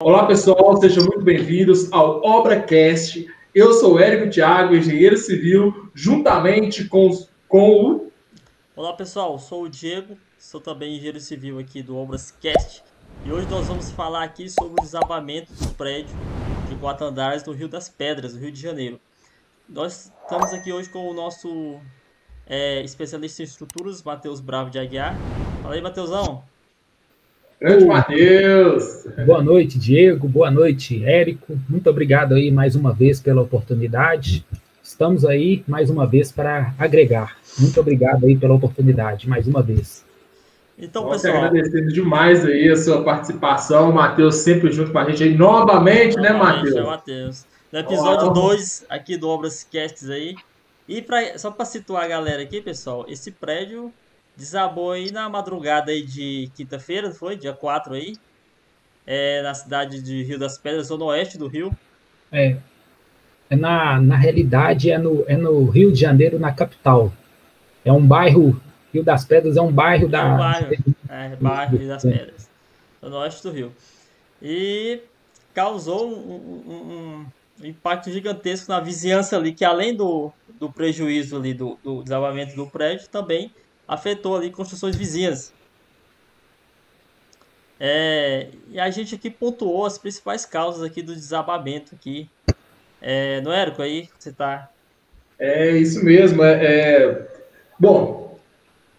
Olá, pessoal, sejam muito bem-vindos ao ObraCast. Eu sou Érico Thiago, engenheiro civil, juntamente com, com o. Olá, pessoal, sou o Diego, sou também engenheiro civil aqui do ObrasCast. E hoje nós vamos falar aqui sobre o desabamento do prédio de quatro andares no Rio das Pedras, no Rio de Janeiro. Nós estamos aqui hoje com o nosso é, especialista em estruturas, Matheus Bravo de Aguiar. Fala aí, Matheusão. Grande Matheus! Boa noite, Diego. Boa noite, Érico. Muito obrigado aí mais uma vez pela oportunidade. Estamos aí mais uma vez para agregar. Muito obrigado aí pela oportunidade, mais uma vez. Então, Nós pessoal. agradecendo demais aí a sua participação. Matheus sempre junto com a gente aí novamente, né, Matheus? É, Matheus. No episódio 2 aqui do Obras Casts aí. E pra, só para situar a galera aqui, pessoal, esse prédio desabou aí na madrugada aí de quinta-feira, foi? Dia 4 aí. É, na cidade de Rio das Pedras, zona oeste do Rio. É. é na, na realidade, é no, é no Rio de Janeiro, na capital. É um bairro, Rio das Pedras é um bairro da. É um bairro, é, bairro Rio das Pedras. Zona oeste do Rio. E causou um, um, um impacto gigantesco na vizinhança ali, que além do, do prejuízo ali do, do desabamento do prédio, também afetou ali construções vizinhas. É, e a gente aqui pontuou as principais causas aqui do desabamento aqui. É, não é, aí você está... É isso mesmo. É, é, Bom,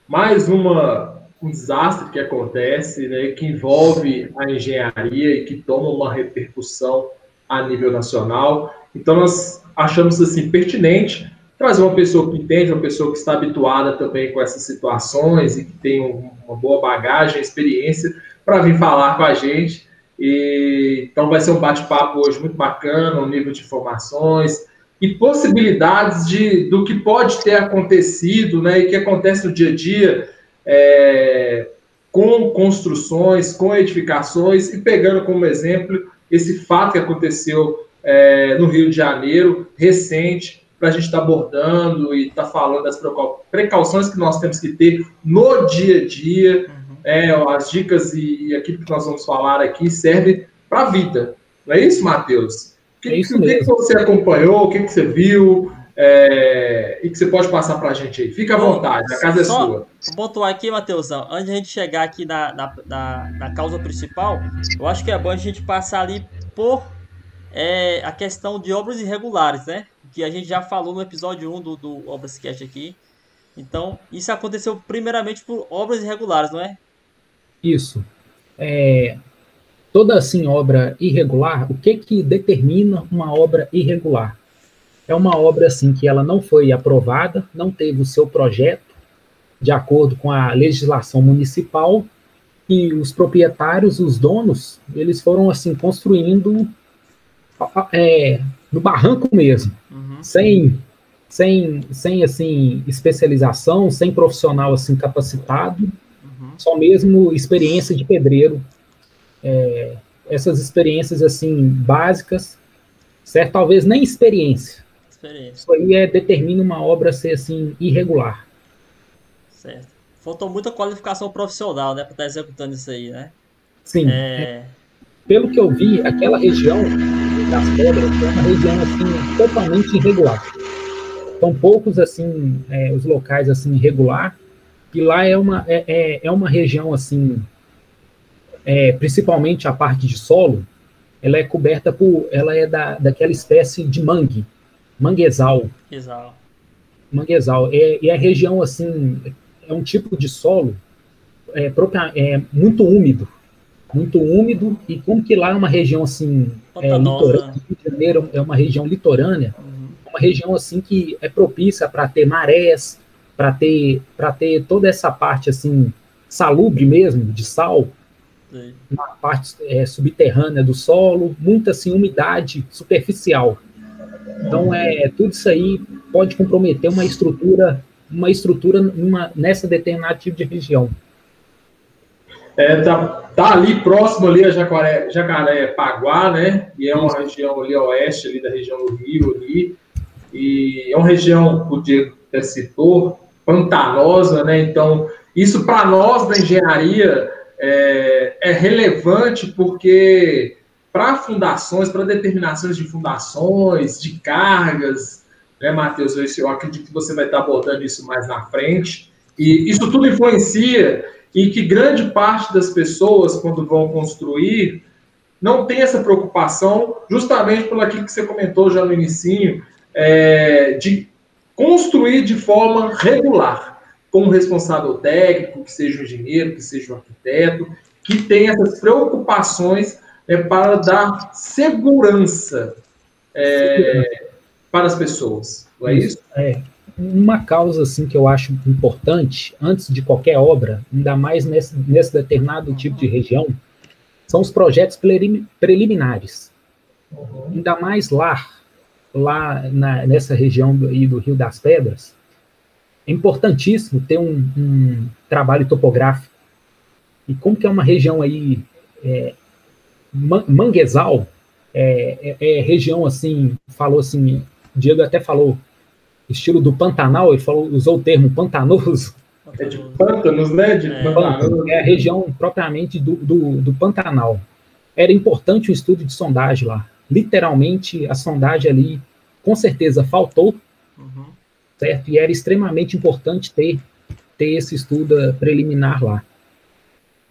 mais uma, um desastre que acontece, né, que envolve a engenharia e que toma uma repercussão a nível nacional. Então, nós achamos assim pertinente trazer uma pessoa que entende, uma pessoa que está habituada também com essas situações e que tem uma boa bagagem, experiência, para vir falar com a gente. E, então vai ser um bate-papo hoje muito bacana, um nível de informações e possibilidades de, do que pode ter acontecido né, e que acontece no dia a dia é, com construções, com edificações, e pegando como exemplo esse fato que aconteceu é, no Rio de Janeiro, recente, para a gente estar tá abordando e estar tá falando das precauções que nós temos que ter no dia a dia. Uhum. É, as dicas e, aquilo que nós vamos falar aqui serve para a vida. Não é isso, Matheus? O que, é isso que, que, você acompanhou, o que, que você viu é, e que você pode passar para a gente aí? Fica à vontade, a casa é Só sua. Vou pontuar aqui, Matheusão, antes de a gente chegar aqui na, na, na, na causa principal, eu acho que é bom a gente passar ali por é, a questão de obras irregulares, né? Que a gente já falou no episódio 1 do, do Obras Cast aqui. Então, isso aconteceu primeiramente por obras irregulares, não é? Isso. É, toda assim obra irregular, o que que determina uma obra irregular? É uma obra assim que ela não foi aprovada, não teve o seu projeto de acordo com a legislação municipal e os proprietários, os donos, eles foram assim construindo é, no barranco mesmo, uhum. sem, sem, sem assim especialização, sem profissional assim capacitado, uhum. só mesmo experiência de pedreiro, é, essas experiências assim básicas, certo? Talvez nem experiência. experiência. Isso aí é, determina uma obra ser assim irregular. Certo. Faltou muita qualificação profissional, né, para estar tá executando isso aí, né? Sim. É... Pelo que eu vi, aquela região das pedras é uma região assim totalmente irregular. São poucos assim é, os locais assim irregular e lá é uma é, é, é uma região assim é, principalmente a parte de solo ela é coberta por ela é da, daquela espécie de mangue manguezal Exal. manguezal é, e a região assim é um tipo de solo é, é muito úmido muito úmido e como que lá é uma região assim é, litorânea, Rio de Janeiro é uma região litorânea, uhum. uma região assim que é propícia para ter marés, para ter para ter toda essa parte assim salubre mesmo de sal Sim. na parte é, subterrânea do solo, muita assim umidade superficial. Então é tudo isso aí pode comprometer uma estrutura uma estrutura numa, nessa determinada tipo de região. É, tá, tá ali próximo ali a Jacaré, Jacaré Paguá, né? E é uma região ali a oeste ali da região do Rio ali. E é uma região, o Diego citou, pantanosa, né? Então, isso para nós da engenharia é, é, relevante porque para fundações, para determinações de fundações, de cargas, né, Matheus? Eu, eu acredito que você vai estar abordando isso mais na frente. E isso tudo influencia e que grande parte das pessoas, quando vão construir, não tem essa preocupação, justamente pelo aquilo que você comentou já no início, é, de construir de forma regular, com um responsável técnico, que seja um engenheiro, que seja um arquiteto, que tenha essas preocupações é, para dar segurança é, para as pessoas. Não é isso? É. Uma causa assim que eu acho importante, antes de qualquer obra, ainda mais nesse, nesse determinado tipo de região, são os projetos preliminares. Uhum. Ainda mais lá, lá na, nessa região do, do Rio das Pedras, é importantíssimo ter um, um, trabalho topográfico. E como que é uma região aí, é, manguezal, é, é, é, região assim, falou assim, Diego até falou, estilo do Pantanal, ele falou, usou o termo pantanoso. É de pântanos, né? De é, é a região propriamente do, do, do Pantanal. Era importante o estudo de sondagem lá literalmente a sondagem ali, com certeza, faltou, uhum. certo? E era extremamente importante ter, ter esse estudo preliminar lá.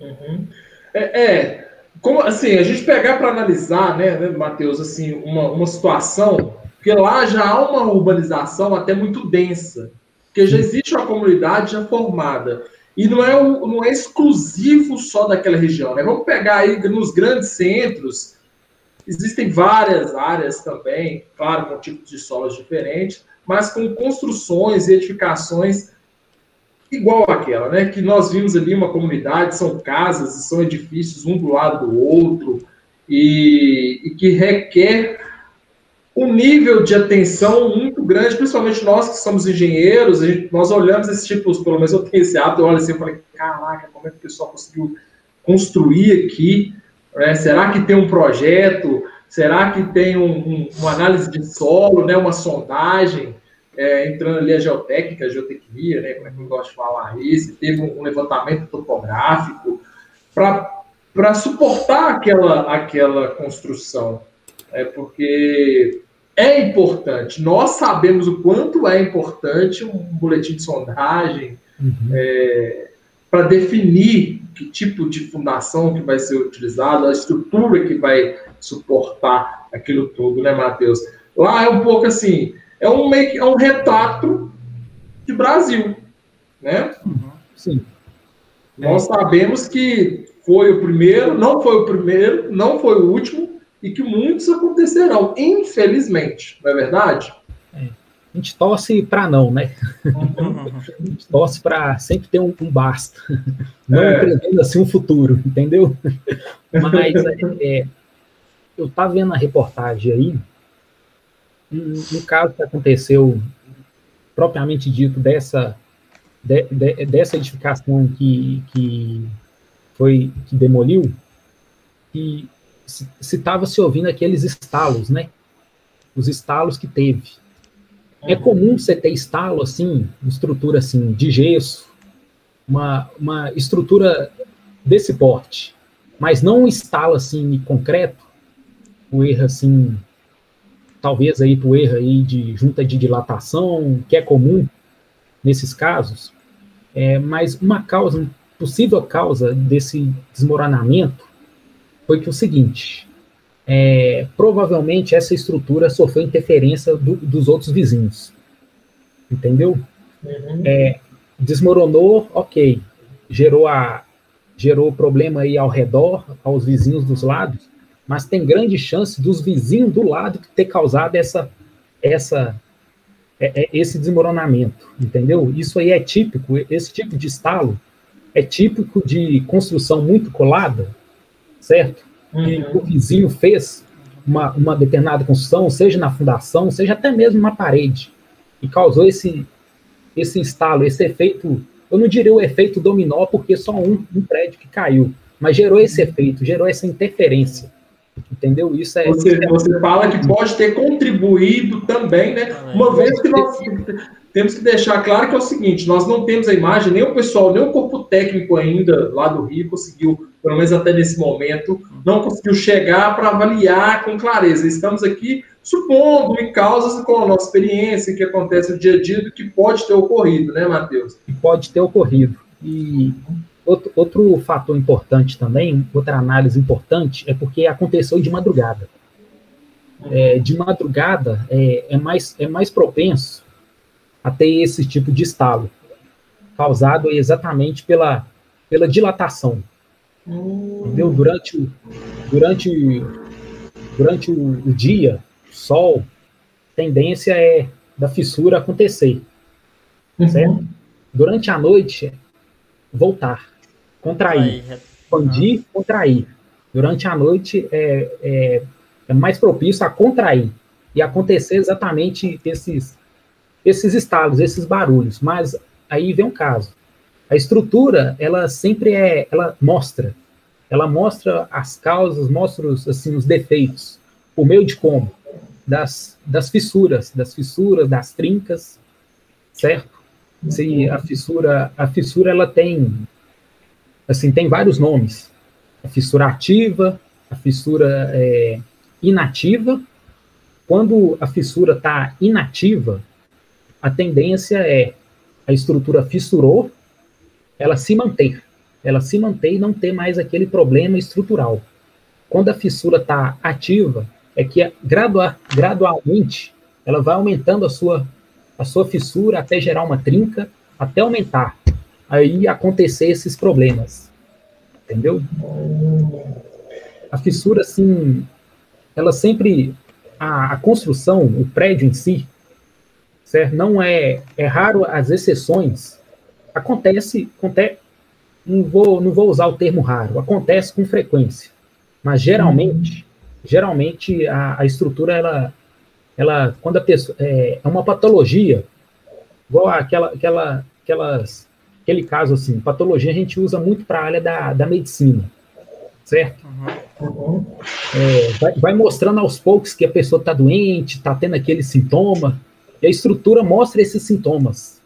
Uhum. É, é, como assim, a gente pegar para analisar, né, né Matheus, assim, uma, uma situação, porque lá já há uma urbanização até muito densa, porque já existe uma comunidade já formada. E não é, não é exclusivo só daquela região. Né? Vamos pegar aí nos grandes centros, Existem várias áreas também, claro, com tipos de solos diferentes, mas com construções e edificações igual àquela, né? Que nós vimos ali uma comunidade, são casas e são edifícios um do lado do outro, e, e que requer um nível de atenção muito grande, principalmente nós que somos engenheiros, gente, nós olhamos esses tipos, pelo menos eu tenho esse hábito, eu olho assim e falei, caraca, como é que o pessoal conseguiu construir aqui né? Será que tem um projeto? Será que tem um, um, uma análise de solo, né? uma sondagem? É, entrando ali a geotécnica, a geotecnia, né? como é que eu gosto de falar isso? Teve um, um levantamento topográfico para suportar aquela, aquela construção. É porque é importante. Nós sabemos o quanto é importante um boletim de sondagem uhum. é, para definir que tipo de fundação que vai ser utilizado, a estrutura que vai suportar aquilo tudo, né, Matheus? Lá é um pouco assim, é um, é um retrato de Brasil, né? Uhum, sim. Nós sabemos que foi o primeiro, não foi o primeiro, não foi o último, e que muitos acontecerão, infelizmente, não é verdade? a gente torce para não, né? a gente torce para sempre ter um, um basta, não é. prevendo assim um futuro, entendeu? Mas é, eu estava vendo a reportagem aí, um, um, caso que aconteceu propriamente dito dessa de, de, dessa edificação que, que foi que demoliu e se estava se, ouvindo aqueles estalos, né? Os estalos que teve. É comum você ter estalo assim, estrutura assim de gesso, uma, uma estrutura desse porte, mas não um estalo assim concreto, o erro assim, talvez aí o erro aí de junta de dilatação, que é comum nesses casos, é, mas uma causa, possível causa desse desmoronamento foi que o seguinte, é, provavelmente essa estrutura sofreu interferência do, dos outros vizinhos. Entendeu? Uhum. É, desmoronou, ok. Gerou, a, gerou problema aí ao redor, aos vizinhos dos lados, mas tem grande chance dos vizinhos do lado ter causado essa, essa, é, é, esse desmoronamento, entendeu? Isso aí é típico, esse tipo de estalo é típico de construção muito colada, certo? que uhum. o vizinho fez uma, uma determinada construção, seja na fundação, seja até mesmo na parede, e causou esse, esse instalo, esse efeito, eu não diria o efeito dominó, porque só um, um prédio que caiu, mas gerou esse efeito, gerou essa interferência, Entendeu? Isso é. Você, você fala que pode ter contribuído também, né? Uma vez que nós temos que deixar claro que é o seguinte: nós não temos a imagem, nem o pessoal, nem o corpo técnico ainda lá do Rio conseguiu, pelo menos até nesse momento, não conseguiu chegar para avaliar com clareza. Estamos aqui supondo em causas com a nossa experiência, que acontece no dia a dia, do que pode ter ocorrido, né, Matheus? Pode ter ocorrido. E outro, outro fator importante também, outra análise importante, é porque aconteceu de madrugada. É, de madrugada é, é, mais, é mais propenso a ter esse tipo de estalo, causado exatamente pela, pela dilatação. Entendeu? Durante, o, durante, durante o, o dia, sol, tendência é da fissura acontecer. Uhum. Certo? Durante a noite, voltar, contrair, expandir, uhum. contrair. Durante a noite é, é, é, mais propício a contrair e acontecer exatamente esses, esses estalos, esses barulhos. Mas aí vem um caso. A estrutura, ela sempre é, ela mostra, ela mostra as causas, mostra os, assim, os defeitos, por meio de como? das, das fissuras, das fissuras, das trincas, certo? Se a fissura, a fissura ela tem, assim, tem vários nomes. A fissura ativa, a fissura é, inativa. Quando a fissura está inativa, a tendência é a estrutura fissurou, ela se manter. Ela se manter e não ter mais aquele problema estrutural. Quando a fissura está ativa, é que gradua, gradualmente ela vai aumentando a sua, a sua fissura até gerar uma trinca, até aumentar. Aí acontecer esses problemas. Entendeu? A fissura, assim, ela sempre. A, a construção, o prédio em si, certo? Não é. É raro as exceções. Acontece. acontece não, vou, não vou usar o termo raro, acontece com frequência. Mas geralmente geralmente a, a estrutura, ela, ela, quando a pessoa, é, é uma patologia, igual aquela, aquela, aquelas, aquele caso assim, patologia a gente usa muito para a área da, da medicina, certo? Uhum. É, vai, vai, mostrando aos poucos que a pessoa está doente, está tendo aquele sintoma, e a estrutura mostra esses sintomas.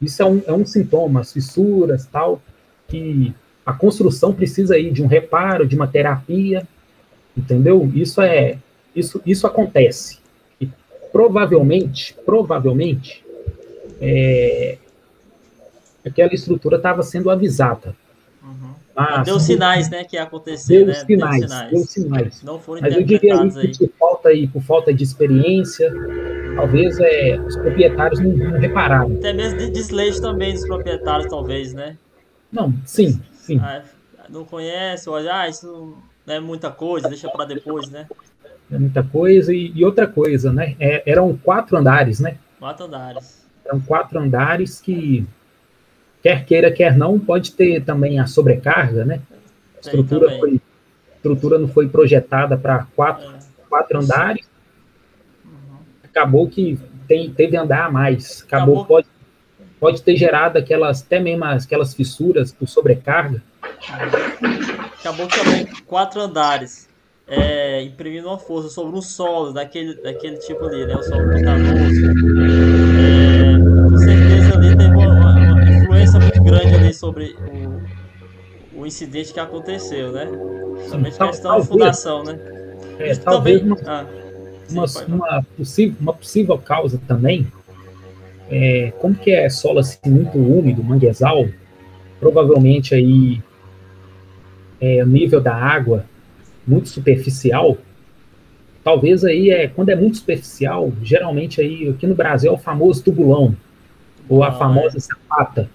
Isso é um, é um sintoma, as fissuras, tal, que a construção precisa aí de um reparo, de uma terapia, Entendeu? Isso é isso, isso acontece. E provavelmente, provavelmente, é, aquela estrutura estava sendo avisada. Uhum. Mas, deu sinais, né, que ia acontecer, deu né? Sinais, deu sinais, deu sinais. Não foram Mas eu diria aí que por falta, aí, por falta de experiência, talvez é, os proprietários não, não repararam. Até mesmo de desleixo também dos proprietários, talvez, né? Não, sim, sim. Ah, não conhece, olha, ah, isso não é muita coisa, deixa para depois, né? É muita coisa. E, e outra coisa, né? É, eram quatro andares, né? Quatro andares. Eram quatro andares que, quer queira, quer não, pode ter também a sobrecarga, né? A estrutura, foi, estrutura não foi projetada para quatro, é. quatro andares. Acabou que tem, teve andar a mais. Acabou, Acabou, pode, pode ter gerado aquelas, até mesmo aquelas fissuras por sobrecarga. Acabou também quatro andares, é, imprimindo uma força sobre um solo daquele, daquele tipo ali, né? O solo pantanoso. É, com certeza ali teve uma, uma, influência muito grande ali sobre o, o incidente que aconteceu, né? Somente questão de fundação, né? É, talvez também... uma, ah, sim, uma, uma, possível, uma possível causa também, é, como que é solo assim, muito úmido, manguezal, provavelmente aí é, nível da água muito superficial, talvez aí é quando é muito superficial, geralmente aí aqui no Brasil é o famoso tubulão ou a ah, famosa é. sapata.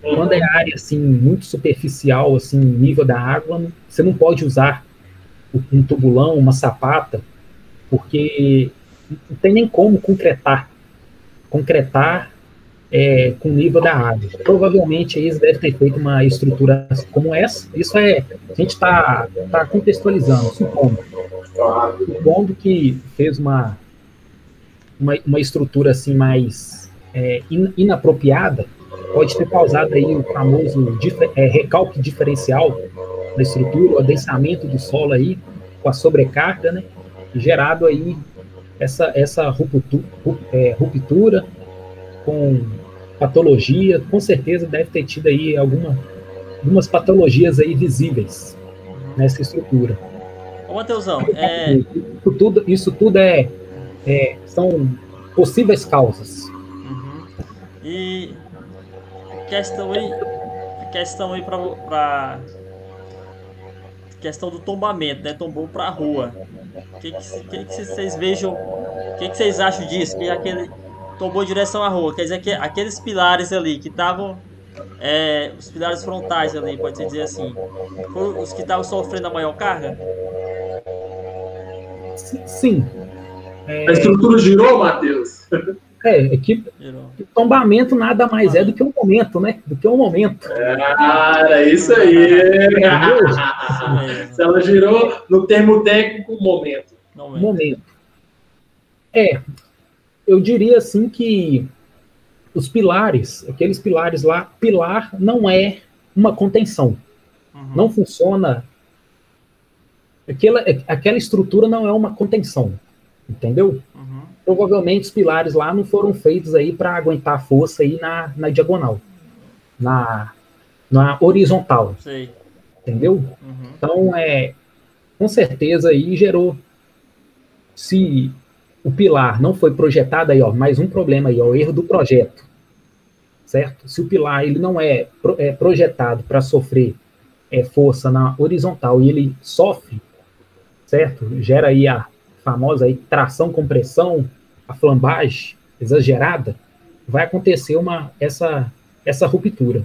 Quando é área assim muito superficial, assim nível da água, você não pode usar um tubulão, uma sapata, porque não tem nem como concretar. Concretar é, com o nível da água. Provavelmente eles devem ter feito uma estrutura como essa. Isso é, a gente está tá contextualizando, supondo. Supondo que fez uma, uma, uma estrutura assim mais é, in, inapropriada, pode ter causado aí o famoso é, recalque diferencial da estrutura, o adensamento do solo aí, com a sobrecarga, né? Gerado aí essa, essa ruptura, é, ruptura com patologia, com certeza deve ter tido aí alguma, algumas patologias aí visíveis nessa estrutura. Ô, Mateusão, é... isso, tudo, isso tudo é, é são possíveis causas. Uhum. E questão aí, questão aí para questão do tombamento, né? Tombou para a rua. O que, que, que, vocês vejam? O que, que vocês acham disso? Que aquele tombou em direção à rua. Quer dizer que aqueles pilares ali que estavam. É, os pilares frontais ali, pode dizer assim, foram os que estavam sofrendo a maior carga? Sim. É... A estrutura girou, Matheus? É, é que, tombamento nada mais é do que um momento, né? Do que um momento. Cara, isso aí. Se ela girou, no termo técnico, momento. Momento. momento. É, eu diria assim que os pilares, aqueles pilares lá, pilar não é uma contenção. Uhum. Não funciona. Aquela, aquela estrutura não é uma contenção. Entendeu? Uhum. Provavelmente os pilares lá não foram feitos aí para aguentar a força aí na, na diagonal. Na, na horizontal. Sei. Entendeu? Uhum. Então, é, com certeza aí gerou. Se o pilar não foi projetado aí, ó, mais um problema aí, ó, o erro do projeto, certo? Se o pilar ele não é, é projetado para sofrer é, força na horizontal e ele sofre, certo? Gera aí a famosa aí tração compressão, a flambagem exagerada, vai acontecer uma essa essa ruptura.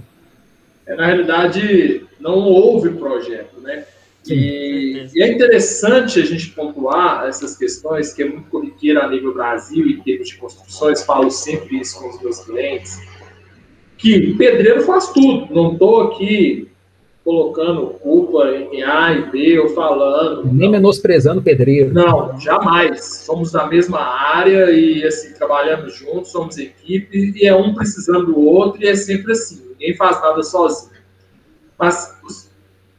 É, na realidade, não houve projeto, né? E, e, é interessante a gente pontuar essas questões, que é muito corriqueira a nível Brasil em termos de construções, falo sempre isso com os meus clientes, que pedreiro faz tudo. Não estou aqui colocando culpa em A e B ou falando. Nem não. menosprezando pedreiro. Não, jamais. Somos da mesma área e assim, trabalhamos juntos, somos equipe, e é um precisando do outro, e é sempre assim. Ninguém faz nada sozinho. Mas os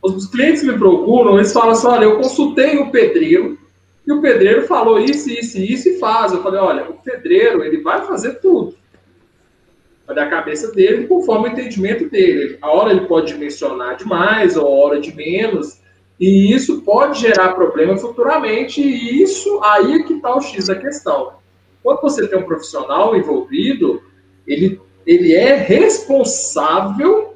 os clientes me procuram, eles falam assim: olha, eu consultei o pedreiro e o pedreiro falou isso, isso, isso e faz. Eu falei: olha, o pedreiro ele vai fazer tudo. Vai dar a cabeça dele conforme o entendimento dele. A hora ele pode dimensionar demais, ou a hora de menos, e isso pode gerar problema futuramente. E isso aí é que está o X da questão. Quando você tem um profissional envolvido, ele, ele é responsável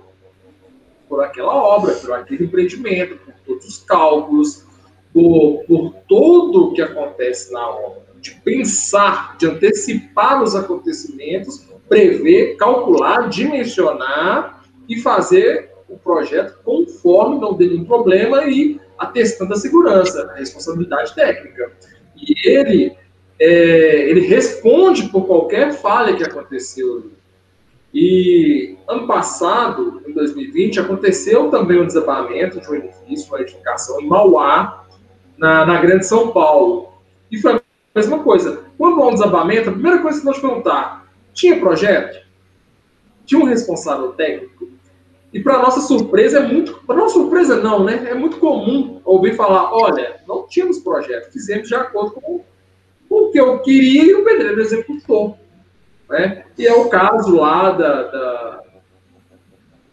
por aquela obra, por aquele empreendimento, por todos os cálculos, por, por tudo o que acontece na obra, de pensar, de antecipar os acontecimentos, prever, calcular, dimensionar e fazer o projeto conforme não dê nenhum problema e atestando a segurança, a responsabilidade técnica. E ele, é, ele responde por qualquer falha que aconteceu e ano passado, em 2020, aconteceu também um desabamento de um edifício, uma edificação em Mauá, na, na Grande São Paulo. E foi a mesma coisa. Quando há um desabamento, a primeira coisa que nós perguntar: tinha projeto? Tinha um responsável técnico? E para nossa surpresa, é muito. Nossa surpresa, não, né? É muito comum ouvir falar: olha, não tínhamos projeto, fizemos de acordo com, com o que eu queria e o pedreiro executou. Né? E é o caso lá da, da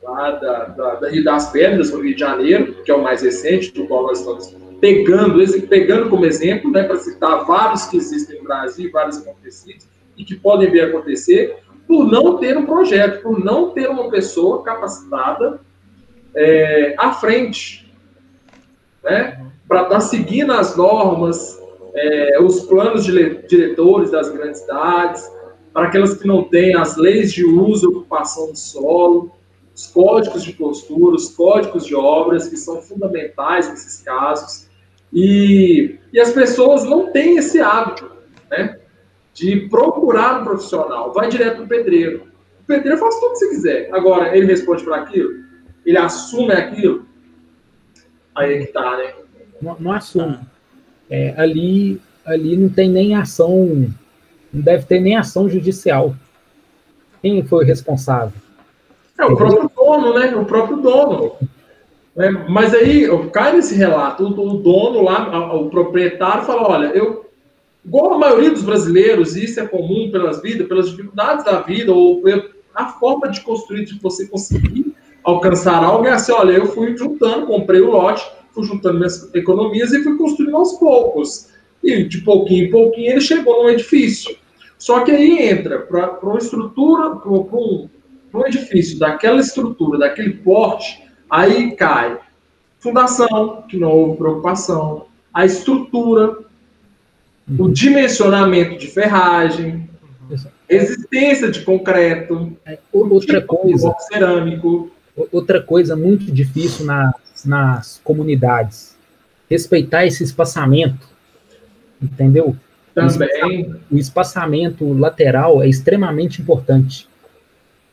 lá da, da, da, Rio das Pedras, no Rio de Janeiro, que é o mais recente, do qual nós estamos pegando, pegando como exemplo, né, para citar vários que existem no Brasil, vários acontecidos, e que podem vir acontecer, por não ter um projeto, por não ter uma pessoa capacitada é, à frente, né, para estar tá seguindo as normas, é, os planos de diretores das grandes cidades, para aquelas que não têm as leis de uso e ocupação do solo, os códigos de postura, os códigos de obras, que são fundamentais nesses casos. E, e as pessoas não têm esse hábito, né? De procurar um profissional. Vai direto para o pedreiro. O pedreiro faz tudo que você quiser. Agora, ele responde para aquilo? Ele assume aquilo? Aí é que tá, né? Não, não assume. É, ali, ali não tem nem ação não deve ter nem ação judicial. Quem foi o responsável? É o próprio dono, né? O próprio dono. É, mas aí cai nesse relato, o, o dono lá, o, o proprietário fala, olha, eu igual a maioria dos brasileiros, isso é comum pelas vidas, pelas dificuldades da vida, ou a forma de construir, de você conseguir alcançar algo é assim, olha, eu fui juntando, comprei o lote, fui juntando minhas economias e fui construindo aos poucos. E de pouquinho em pouquinho ele chegou num edifício. Só que aí entra para uma estrutura, para um, um edifício daquela estrutura, daquele porte, aí cai fundação, que não houve preocupação, a estrutura, o dimensionamento de ferragem, existência de concreto, é, outra tipo coisa, cerâmico. Outra coisa muito difícil nas, nas comunidades, respeitar esse espaçamento, entendeu? Também. O espaçamento, o espaçamento lateral é extremamente importante,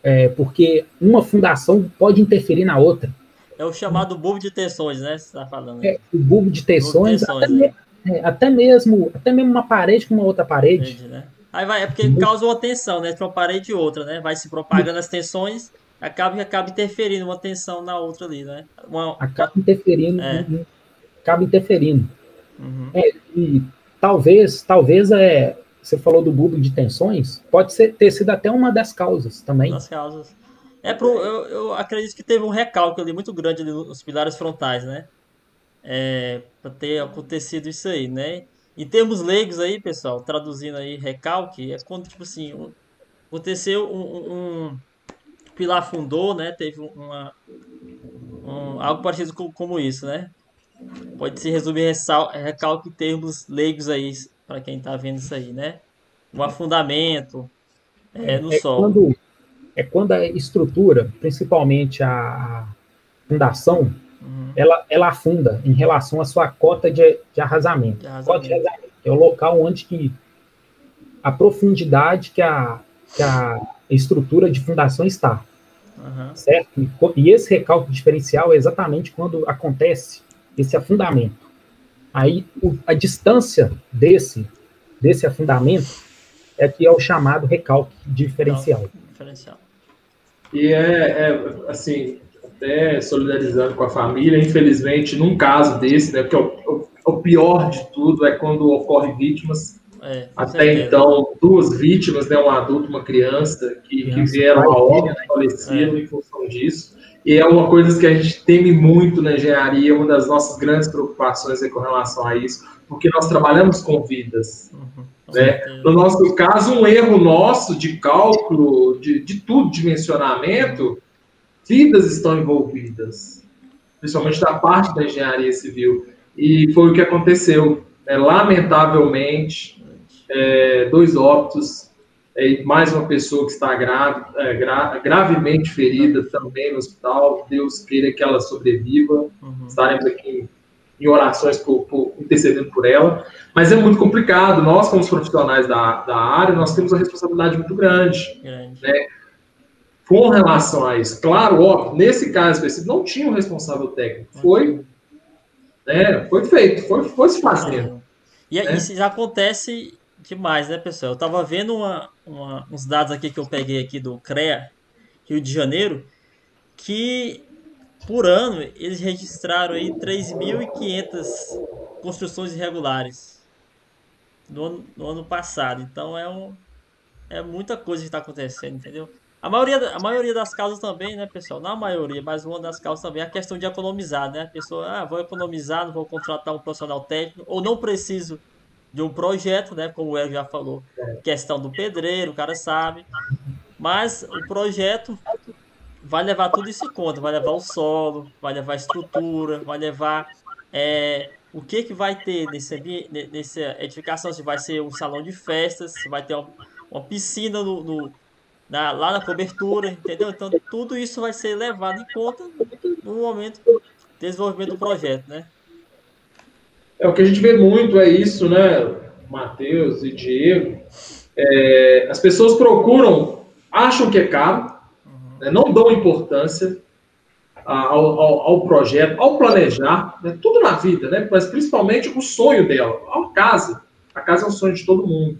é, porque uma fundação pode interferir na outra. É o chamado bulbo de tensões, né? Você está falando. É, o bulbo de tensões, bulbo de tensões até, né? É, até, mesmo, até mesmo uma parede com uma outra parede. Entendi, né? Aí vai, é porque causa uma tensão, né? Entre uma parede e outra, né? Vai se propagando as tensões, acaba acaba interferindo uma tensão na outra ali, né? Uma... Acaba interferindo, é. acaba interferindo. Uhum. É, e talvez, talvez é, você falou do bulbo de tensões, pode ser, ter sido até uma das causas também. Das causas. É pro, eu, eu acredito que teve um recalque ali muito grande ali nos pilares frontais, né? É, para ter acontecido isso aí, né? Em termos leigos aí, pessoal, traduzindo aí recalque, é quando, tipo assim, um, aconteceu um, um, pilar fundou, né? Teve uma, um, algo parecido com, como isso, né? Pode se resumir recalque em termos leigos aí, para quem tá vendo isso aí, né? Um afundamento é, no é solo. Quando, é quando a estrutura, principalmente a fundação, Uhum. Ela, ela afunda em relação à sua cota de, de arrasamento. De arrasamento. Cota de arrasamento é o local onde que a profundidade que a, que a estrutura de fundação está. Uhum. Certo? E, e esse recalque diferencial é exatamente quando acontece esse afundamento. Aí o, a distância desse, desse afundamento é que é o chamado recalque diferencial. diferencial. E é, é assim, até solidarizando com a família. Infelizmente, num caso desse, né, que é o, o pior de tudo é quando ocorre vítimas. É, Até certeza. então, duas vítimas, né, um adulto e uma criança, que, que vieram a óbito, né, falecido é. em função disso. E é uma coisa que a gente teme muito na engenharia, uma das nossas grandes preocupações é com relação a isso, porque nós trabalhamos com vidas. Uhum, né? No nosso caso, um erro nosso de cálculo, de, de tudo, dimensionamento, vidas estão envolvidas, principalmente da parte da engenharia civil. E foi o que aconteceu. É, lamentavelmente, é, dois óbitos, é, mais uma pessoa que está é, gra, gravemente ferida também no hospital. Deus queira que ela sobreviva. Uhum. Estaremos aqui em, em orações por, por, intercedendo por ela. Mas é muito complicado. Nós, como profissionais da, da área, nós temos uma responsabilidade muito grande. grande. Né? Com relação a isso. Claro, ó, nesse caso específico, não tinha um responsável técnico. Foi, né, foi feito, foi, foi se fazendo. E né? isso já acontece demais, né, pessoal? Eu estava vendo uma, uma, uns dados aqui que eu peguei aqui do CREA, Rio de Janeiro, que por ano eles registraram aí 3.500 construções irregulares no ano, no ano passado. Então é, um, é muita coisa que está acontecendo, entendeu? A maioria, a maioria das causas também, né, pessoal? Não a maioria, mas uma das causas também é a questão de economizar, né? A pessoa, ah, vou economizar, não vou contratar um profissional técnico, ou não preciso de um projeto, né? Como o Hélio já falou, questão do pedreiro, o cara sabe. Mas o projeto vai levar tudo isso em conta, vai levar o solo, vai levar a estrutura, vai levar é, o que que vai ter nesse, nessa edificação, se vai ser um salão de festas, se vai ter uma, uma piscina no, no na, lá na cobertura, entendeu? Então tudo isso vai ser levado em conta no momento do desenvolvimento do projeto, né? É o que a gente vê muito é isso, né, Matheus e Diego. É, as pessoas procuram, acham que é caro, uhum. né, não dão importância ao, ao, ao projeto, ao planejar, né, tudo na vida, né? Mas principalmente o sonho dela, a casa. A casa é um sonho de todo mundo.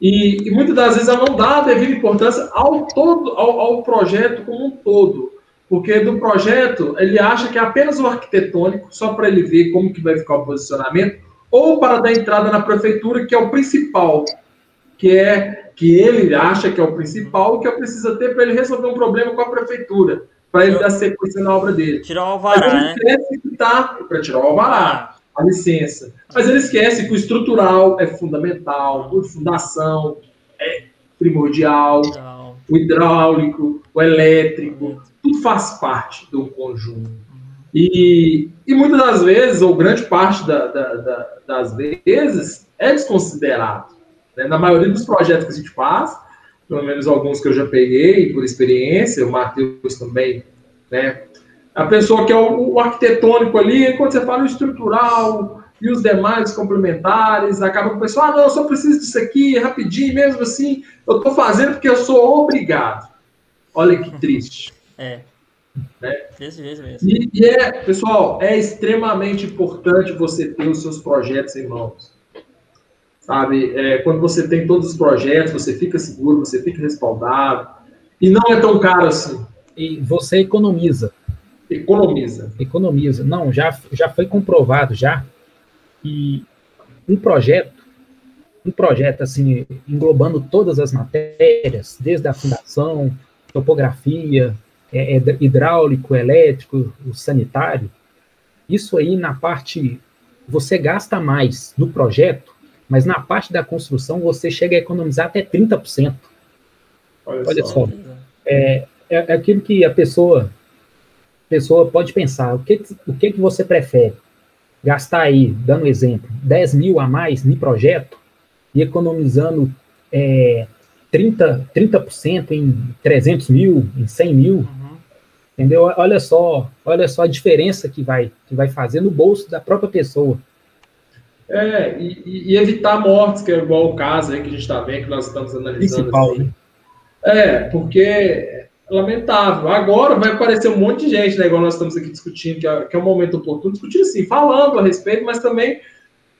E, e, muitas das vezes ela não dá a devida importância ao todo, ao, ao, projeto como um todo. Porque do projeto, ele acha que é apenas o arquitetônico, só para ele ver como que vai ficar o posicionamento, ou para dar entrada na prefeitura, que é o principal, que é que ele acha que é o principal, que eu precisa ter para ele resolver um problema com a prefeitura, para ele dar sequência na obra dele. Tirar o alvará, né? Para tirar o alvará, a licença. Mas ele esquece que o estrutural é fundamental, a fundação é primordial, o hidráulico, o elétrico, tudo faz parte do conjunto. E, e muitas das vezes, ou grande parte da, da, da, das vezes, é desconsiderado. Né? Na maioria dos projetos que a gente faz, pelo menos alguns que eu já peguei por experiência, o Matheus também, né? A pessoa que é o, o arquitetônico ali, quando você fala o estrutural e os demais complementares, acaba com o pessoal, ah, não, eu só preciso disso aqui, rapidinho, mesmo assim, eu estou fazendo porque eu sou obrigado. Olha que triste. É. Né? Desse jeito mesmo. E, e, é, pessoal, é extremamente importante você ter os seus projetos em mãos sabe? É, quando você tem todos os projetos, você fica seguro, você fica respaldado, e não é tão caro assim. E você economiza. Economiza. Economiza. Não, já, já foi comprovado já que um projeto, um projeto assim, englobando todas as matérias, desde a fundação, topografia, é, é, hidráulico, elétrico, o sanitário, isso aí na parte, você gasta mais no projeto mas na parte da construção você chega a economizar até 30%. Olha, Olha só. só. É, é, é, aquilo que a pessoa, pessoa pode pensar. O que, o que, que você prefere? Gastar aí, dando exemplo, 10 mil a mais no projeto e economizando é, 30%, 30% em 300 mil, em 100 mil. Uhum. Entendeu? Olha só, olha só a diferença que vai, que vai fazer no bolso da própria pessoa. É, e, e, evitar mortes, que é igual o caso aí que a gente está vendo, que nós estamos analisando. Principal, assim. É, porque lamentável. Agora vai aparecer um monte de gente, né, igual nós estamos aqui discutindo, que é, que é um momento oportuno, discutir assim, falando a respeito, mas também,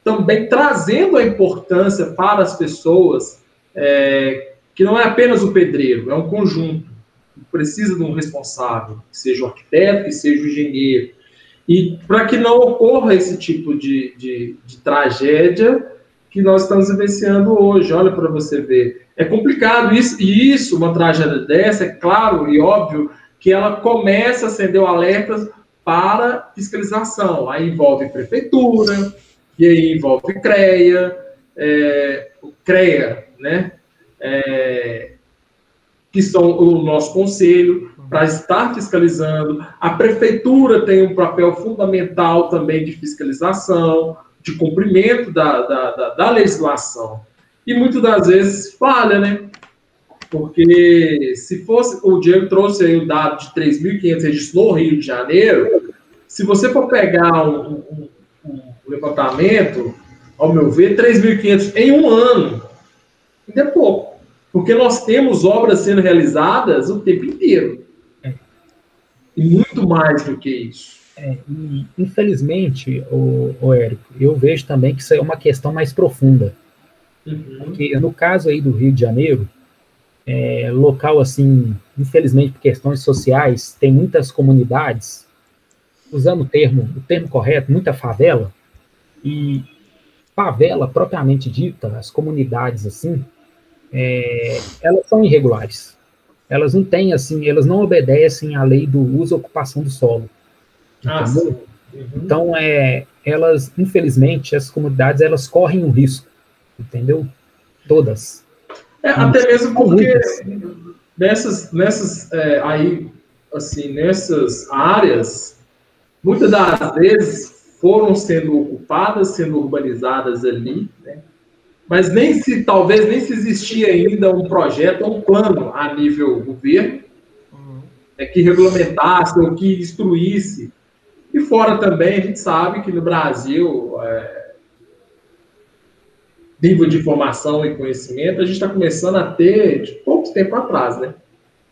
também trazendo a importância para as pessoas, é, que não é apenas o pedreiro, é um conjunto. Precisa de um responsável, que seja o arquiteto, que seja o engenheiro, e para que não ocorra esse tipo de, de, de tragédia que nós estamos vivenciando hoje, olha para você ver. É complicado isso, e isso, uma tragédia dessa, é claro e óbvio que ela começa a acender o alerta para fiscalização. Aí envolve prefeitura, e aí envolve CREA, é, CREA, né? É, que são o nosso conselho, para estar fiscalizando. A prefeitura tem um papel fundamental também de fiscalização, de cumprimento da, da, da, da legislação. E muitas das vezes falha, né? Porque se fosse, o Diego trouxe aí o dado de 3.500 registros no Rio de Janeiro, se você for pegar um, um, um levantamento, ao meu ver, 3.500 em um ano, ainda é pouco. Porque nós temos obras sendo realizadas o tempo inteiro. E muito mais do que isso. É, e, infelizmente, o, o Érico, eu vejo também que isso é uma questão mais profunda. Uhum. Porque no caso aí do Rio de Janeiro, é, local assim, infelizmente por questões sociais, tem muitas comunidades, usando o termo, o termo correto, muita favela, e favela propriamente dita, as comunidades assim, é, elas são irregulares elas não têm, assim, elas não obedecem à lei do uso e ocupação do solo. Ah, uhum. Então, é, elas, infelizmente, as comunidades, elas correm um risco, entendeu? Todas. É, até mesmo porque nessas, nessas é, aí, assim, nessas áreas, muitas das vezes foram sendo ocupadas, sendo urbanizadas ali, né? mas nem se, talvez nem se existia ainda um projeto, um plano a nível governo, uhum. é, que regulamentasse ou que instruísse. E fora também, a gente sabe que no Brasil, é, nível de informação e conhecimento, a gente está começando a ter de pouco tempo atrás, né?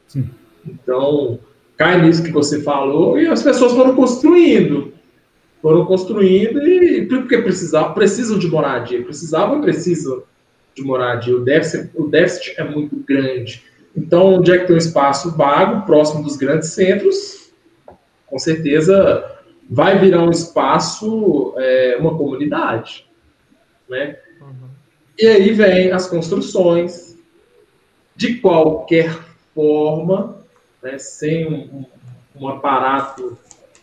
Sim. Então, cai nisso que você falou, e as pessoas foram construindo foram construindo e porque precisavam, precisam de moradia, precisavam e precisam de moradia. O déficit, o déficit é muito grande. Então, onde é que tem um espaço vago, próximo dos grandes centros, com certeza vai virar um espaço, é, uma comunidade, né? Uhum. E aí vem as construções, de qualquer forma, né, sem um, um aparato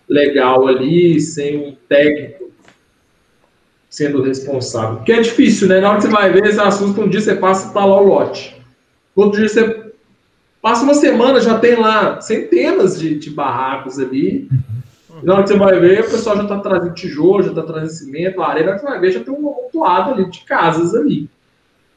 legal ali, sem um técnico sendo responsável. Porque é difícil, né? Na hora que você vai ver, esse assunto, um dia você passa e tá lá o lote. Outro dia você passa uma semana, já tem lá centenas de, de barracos ali. Na hora que você vai ver, o pessoal já está trazendo tijolo, já está trazendo cimento, areia. Na hora que você vai ver, já tem um amontoado ali de casas ali.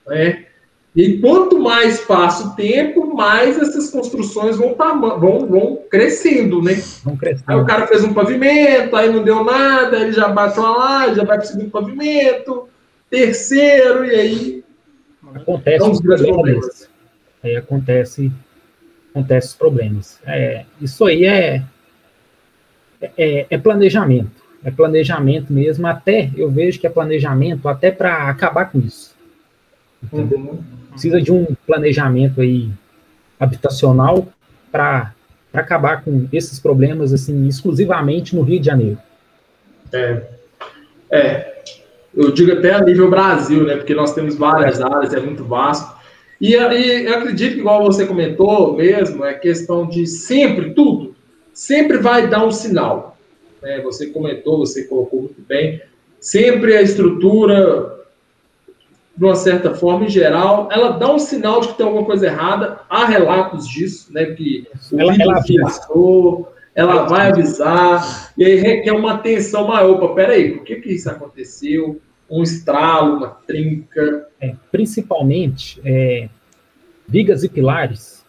Né? E quanto mais passa o tempo, mais essas construções vão, vão, vão crescendo, né? Vão crescendo. Aí o cara fez um pavimento, aí não deu nada, ele já bate uma laje, já vai para o segundo pavimento, terceiro, e aí. Acontece os problemas. Aí acontece, acontece os problemas. É, isso aí é, é, é planejamento. É planejamento mesmo, até eu vejo que é planejamento até para acabar com isso. Entendeu? Uhum precisa de um planejamento aí habitacional para acabar com esses problemas assim exclusivamente no Rio de Janeiro. É, é, eu digo até a nível Brasil, né? Porque nós temos várias áreas, é muito vasto. E, e eu acredito que, igual você comentou mesmo, é questão de sempre, tudo, sempre vai dar um sinal. Né? Você comentou, você colocou muito bem. Sempre a estrutura de uma certa forma, em geral, ela dá um sinal de que tem alguma coisa errada. Há relatos disso, né? Que o ela, ela, fiascou, ela vai avisar, e aí requer uma atenção maior. Opa, peraí, por que, que isso aconteceu? Um estralo, uma trinca. É, principalmente, é, vigas e pilares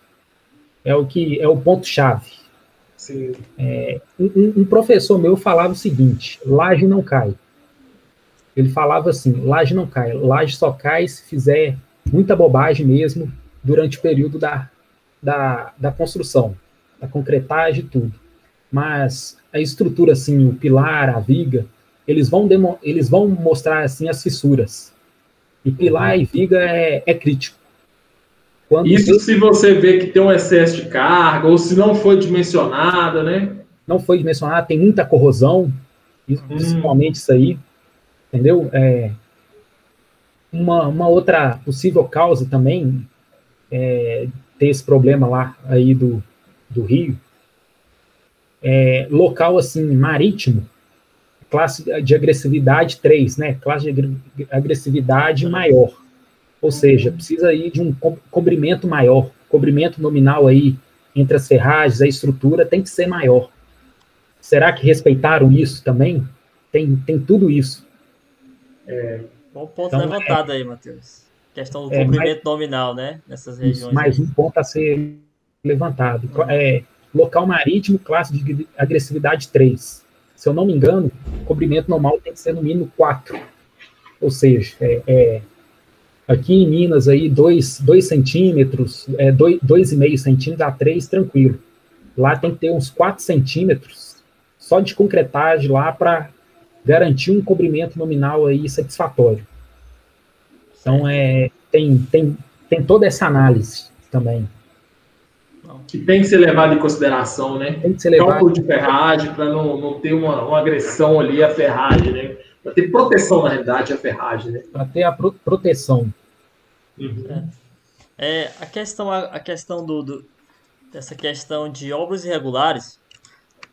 é o que é o ponto-chave. É, um, um professor meu falava o seguinte: laje não cai ele falava assim: laje não cai, laje só cai se fizer muita bobagem mesmo durante o período da, da, da construção, da concretagem e tudo. Mas a estrutura, assim, o pilar, a viga, eles vão, demo, eles vão mostrar assim as fissuras. E pilar e viga é, é crítico. Quando Isso se você vê que tem um excesso de carga, ou se não foi dimensionada, né? Não foi dimensionada, tem muita corrosão, hum. principalmente isso aí entendeu? É, uma, uma outra possível causa também é, ter esse problema lá aí do, do Rio, é, local assim, marítimo, classe de agressividade 3, né? Classe de agressividade maior. Ou seja, precisa aí de um cobrimento maior, cobrimento nominal aí entre as ferragens, a estrutura tem que ser maior. Será que respeitaram isso também? Tem, tem tudo isso. É, Bom ponto então, levantado é, aí, Matheus. Questão do é, comprimento nominal, né? Nessas regiões. Mais um ponto a ser levantado. Uhum. É, local marítimo, classe de agressividade 3. Se eu não me engano, o comprimento normal tem que ser no mínimo 4. Ou seja, é, é aqui em Minas, aí, 2 centímetros, é, 2,5 centímetros a 3, tranquilo. Lá tem que ter uns 4 centímetros só de concretagem lá para garantir um cobrimento nominal aí satisfatório. Então, é, tem, tem, tem toda essa análise também. Que tem que ser levado em consideração, né? Tem que ser levado. Cálculo de ferragem, para não, não ter uma, uma agressão ali à ferragem, né? Para ter proteção, na realidade, à ferragem, né? Para ter a pro proteção. Uhum. É. é, a questão, a questão do, do, dessa questão de obras irregulares,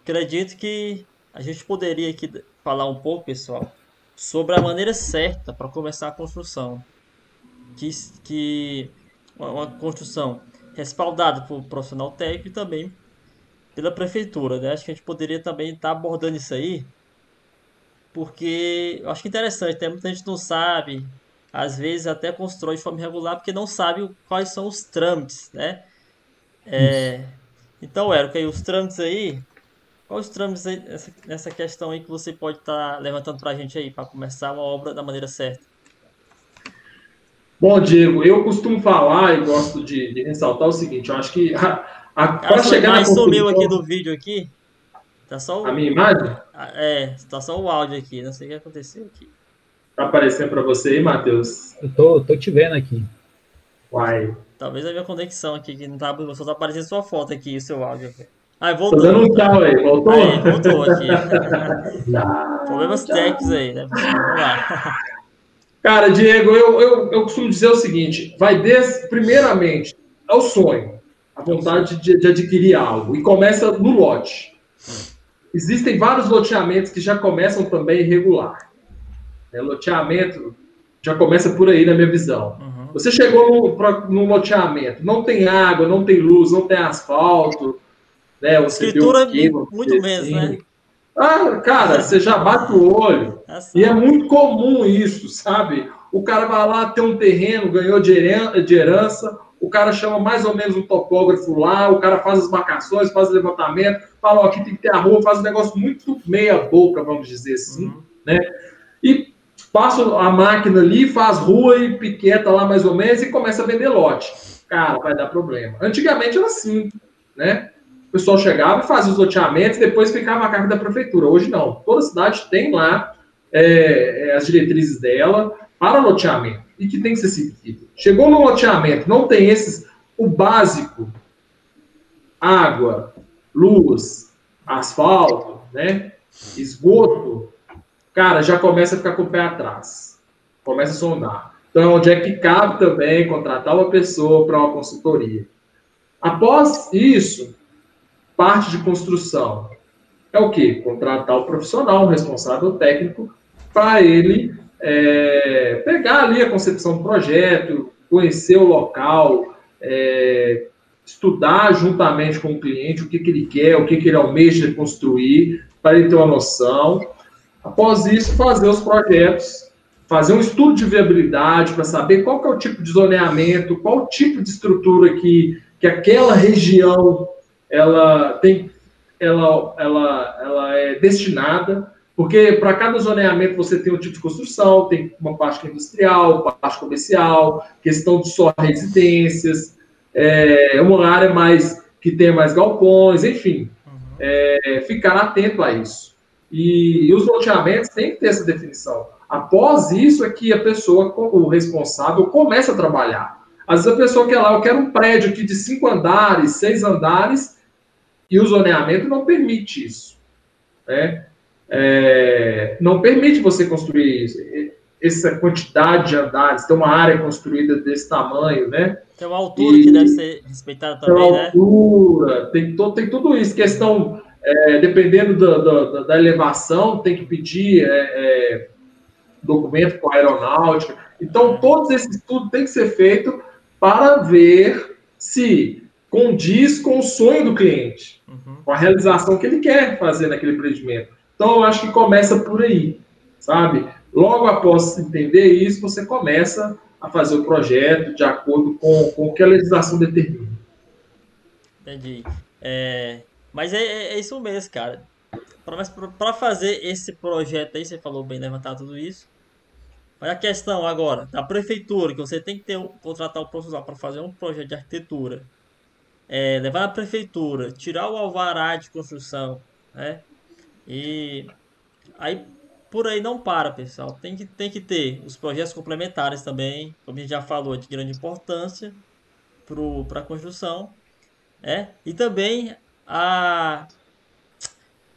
acredito que a gente poderia aqui falar um pouco, pessoal, sobre a maneira certa para começar a construção. Que, que uma construção respaldada por um profissional técnico e também pela prefeitura, né? Acho que a gente poderia também estar tá abordando isso aí, porque eu acho que é interessante, tem muita gente não sabe, às vezes até constrói de forma irregular porque não sabe quais são os trâmites, né? É, então, Érico, aí os trâmites aí, Quais os trâmites nessa, nessa questão aí que você pode estar tá levantando para a gente aí, para começar uma obra da maneira certa? Bom, Diego, eu costumo falar e gosto de, de ressaltar o seguinte, eu acho que para chegar na conclusão... sumiu aqui do vídeo aqui. Tá só o... A minha imagem? Ah, é, tá só o áudio aqui, não sei o que aconteceu aqui. Tá aparecendo para você aí, Matheus? Eu tô, tô te vendo aqui. Uai. Talvez a minha conexão aqui, que não tá, só tá aparecendo sua foto aqui e o seu áudio aqui. Aí, voltou. Tô dando um tchau aí, voltou? Aí, voltou aqui. Problemas técnicos aí, né? Vamos lá. Cara, Diego, eu, eu, eu costumo dizer o seguinte: vai desde, primeiramente, é o sonho, a vontade de, de adquirir algo, e começa no lote. Existem vários loteamentos que já começam também irregular. É, loteamento já começa por aí, na minha visão. Uhum. Você chegou no loteamento, não tem água, não tem luz, não tem asfalto, né? Você Escritura é muito menos, né? Ah, cara, você já bate o olho. E é muito comum isso, sabe? O cara vai lá, tem um terreno, ganhou de herança, o cara chama mais ou menos um topógrafo lá, o cara faz as marcações, faz o levantamento, fala, ó, aqui tem que ter a rua, faz um negócio muito meia boca, vamos dizer assim, uhum. né? E passa a máquina ali, faz rua e piqueta lá mais ou menos e começa a vender lote. Cara, vai dar problema. Antigamente era assim, né? O pessoal chegava fazia os loteamentos, depois ficava a carga da prefeitura. Hoje não. Toda cidade tem lá é, é, as diretrizes dela para loteamento e que tem que ser seguido. Chegou no loteamento, não tem esses, o básico, água, luz, asfalto, né? Esgoto, cara, já começa a ficar com o pé atrás. Começa a sondar. Então, onde é que cabe também contratar uma pessoa para uma consultoria? Após isso, parte de construção é o quê? Contratar o profissional, o responsável técnico, para ele é, pegar ali a concepção do projeto, conhecer o local, é, estudar juntamente com o cliente o que, que ele quer, o que, que ele almeja construir, para ele ter uma noção. Após isso, fazer os projetos, fazer um estudo de viabilidade para saber qual é o tipo de zoneamento, qual o tipo de estrutura que, que aquela região ela tem, ela, ela, ela é destinada, porque para cada zoneamento você tem um tipo de construção, tem uma parte é industrial, parte comercial, questão de só residências, é uma área mais que tem mais galpões, enfim, uhum. é, ficar atento a isso. E, e, os loteamentos têm que ter essa definição. Após isso é que a pessoa, o responsável, começa a trabalhar. Às vezes a pessoa quer lá, eu quero um prédio aqui de cinco andares, seis andares, e o zoneamento não permite isso. Né? É, não permite você construir isso, essa quantidade de andares, ter uma área construída desse tamanho, né? Tem uma altura e, que deve ser respeitada também, tem né? altura, tem, to, tem tudo isso. Questão, é, dependendo da, da, da, elevação, tem que pedir é, é documento com a aeronáutica. Então, todos esses estudos têm que ser feito para ver se condiz com o sonho do cliente, uhum. com a realização que ele quer fazer naquele empreendimento. Então, eu acho que começa por aí, sabe? Logo após entender isso, você começa a fazer o projeto de acordo com, com o que a legislação determina. Entendi. É, mas é, é, é isso mesmo, cara. Para fazer esse projeto aí, você falou bem levantar tudo isso. Mas a questão agora da prefeitura, que você tem que ter, contratar o profissional para fazer um projeto de arquitetura é, levar à prefeitura, tirar o alvará de construção, né? E aí por aí não para, pessoal. Tem que, tem que ter os projetos complementares também, como a gente já falou, de grande importância para a construção. É? E também a,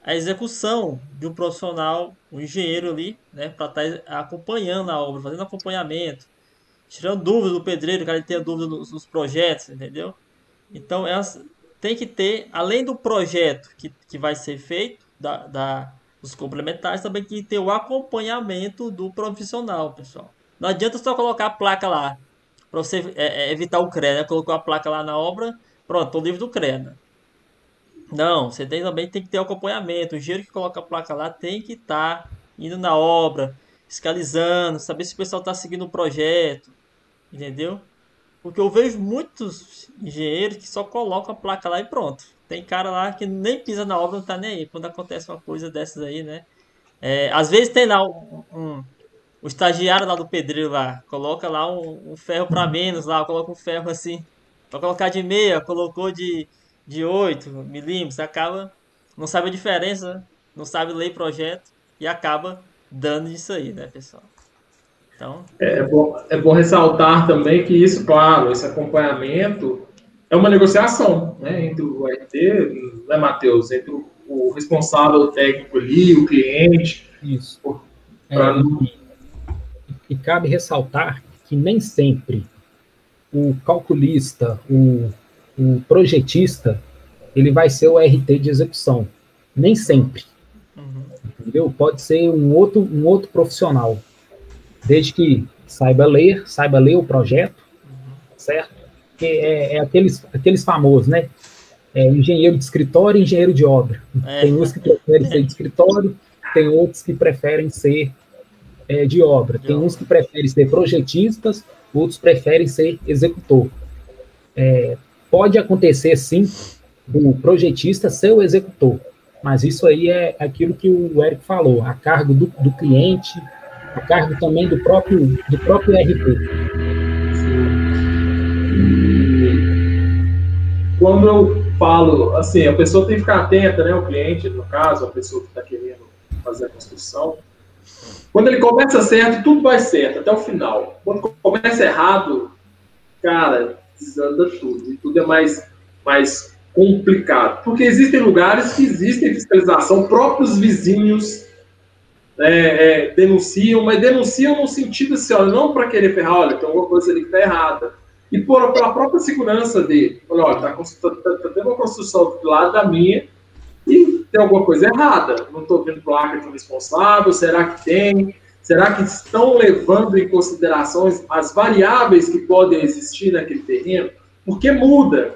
a execução de um profissional, um engenheiro ali, né, para estar tá acompanhando a obra, fazendo acompanhamento, tirando dúvidas do pedreiro, que ele tenha dúvida nos, nos projetos, entendeu? Então, elas tem que ter, além do projeto que, que vai ser feito, da, da, dos complementares, também que ter o acompanhamento do profissional, pessoal. Não adianta só colocar a placa lá, para você é, é, evitar o CREA, né? Colocou a placa lá na obra, pronto, estou livre do CREA. Né? Não, você tem, também tem que ter o acompanhamento. O engenheiro que coloca a placa lá tem que estar tá indo na obra, fiscalizando, saber se o pessoal está seguindo o projeto, entendeu? Porque eu vejo muitos engenheiros que só colocam a placa lá e pronto. Tem cara lá que nem pisa na obra, não tá nem aí. Quando acontece uma coisa dessas aí, né? É, às vezes tem lá um, um, o estagiário lá do pedreiro lá, coloca lá um, um ferro para menos lá, coloca um ferro assim, para colocar de meia, colocou de, de 8 milímetros, acaba, não sabe a diferença, não sabe ler projeto e acaba dando isso aí, né, pessoal? Então... É, é, bom, é bom ressaltar também que isso, claro, esse acompanhamento é uma negociação né, entre o RT, né, Matheus? Entre o, o, responsável técnico ali, o cliente. Isso. Pra... É, e, e cabe ressaltar que nem sempre o calculista, o, o projetista, ele vai ser o RT de execução. Nem sempre. Uhum. Entendeu? Pode ser um outro, um outro profissional. Desde que saiba ler, saiba ler o projeto, uhum. certo? Que é, é, aqueles, aqueles famosos, né? É, engenheiro de escritório e engenheiro de obra. É. Tem uns que preferem ser de escritório, tem outros que preferem ser é, de obra. Tem uns que preferem ser projetistas, outros preferem ser executor. É, pode acontecer, sim, do projetista ser o executor, mas isso aí é aquilo que o Eric falou, a cargo do, do cliente, a cargo também do próprio, do próprio RP. Quando eu falo, assim, a pessoa tem que ficar atenta, né, o cliente, no caso, a pessoa que está querendo fazer a construção, quando ele começa certo, tudo vai certo, até o final. Quando começa errado, cara, desanda tudo. E tudo é mais, mais complicado. Porque existem lugares que existem fiscalização, próprios vizinhos é, é, denunciam, mas denunciam no sentido assim, olha, não para querer ferrar, olha, tem alguma coisa ali que está errada. E por, pela própria segurança dele. Olha, está tá, tá, tá tendo uma construção do lado da minha e tem alguma coisa errada. Não estou vendo placa de responsável, será que tem? Será que estão levando em consideração as variáveis que podem existir naquele terreno? Porque muda,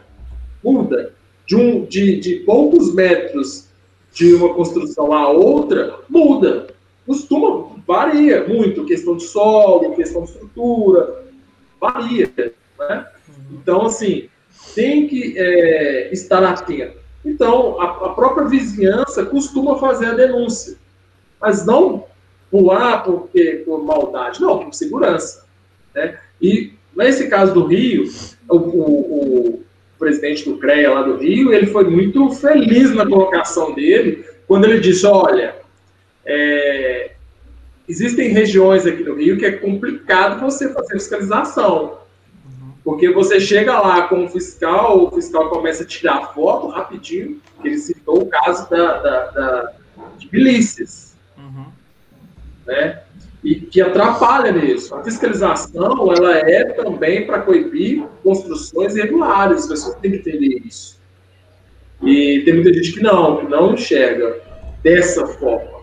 muda. De, um, de, de poucos metros de uma construção a outra, muda. Costuma, varia muito, questão de solo, questão de estrutura, varia. Né? Então, assim, tem que é, estar atento. Então, a, a, própria vizinhança costuma fazer a denúncia, mas não pular porque, por maldade, não, por segurança. Né? E nesse caso do Rio, o, o, o presidente do CREA lá do Rio, ele foi muito feliz na colocação dele, quando ele disse, olha, é, existem regiões aqui no Rio que é complicado você fazer fiscalização. Porque você chega lá com o fiscal, o fiscal começa a tirar foto rapidinho, ele citou o caso da, da, da de milícias, uhum. né? E que atrapalha nisso. A fiscalização, ela é também para coibir construções irregulares, as pessoas têm que entender isso. E tem muita gente que não, que não enxerga dessa forma,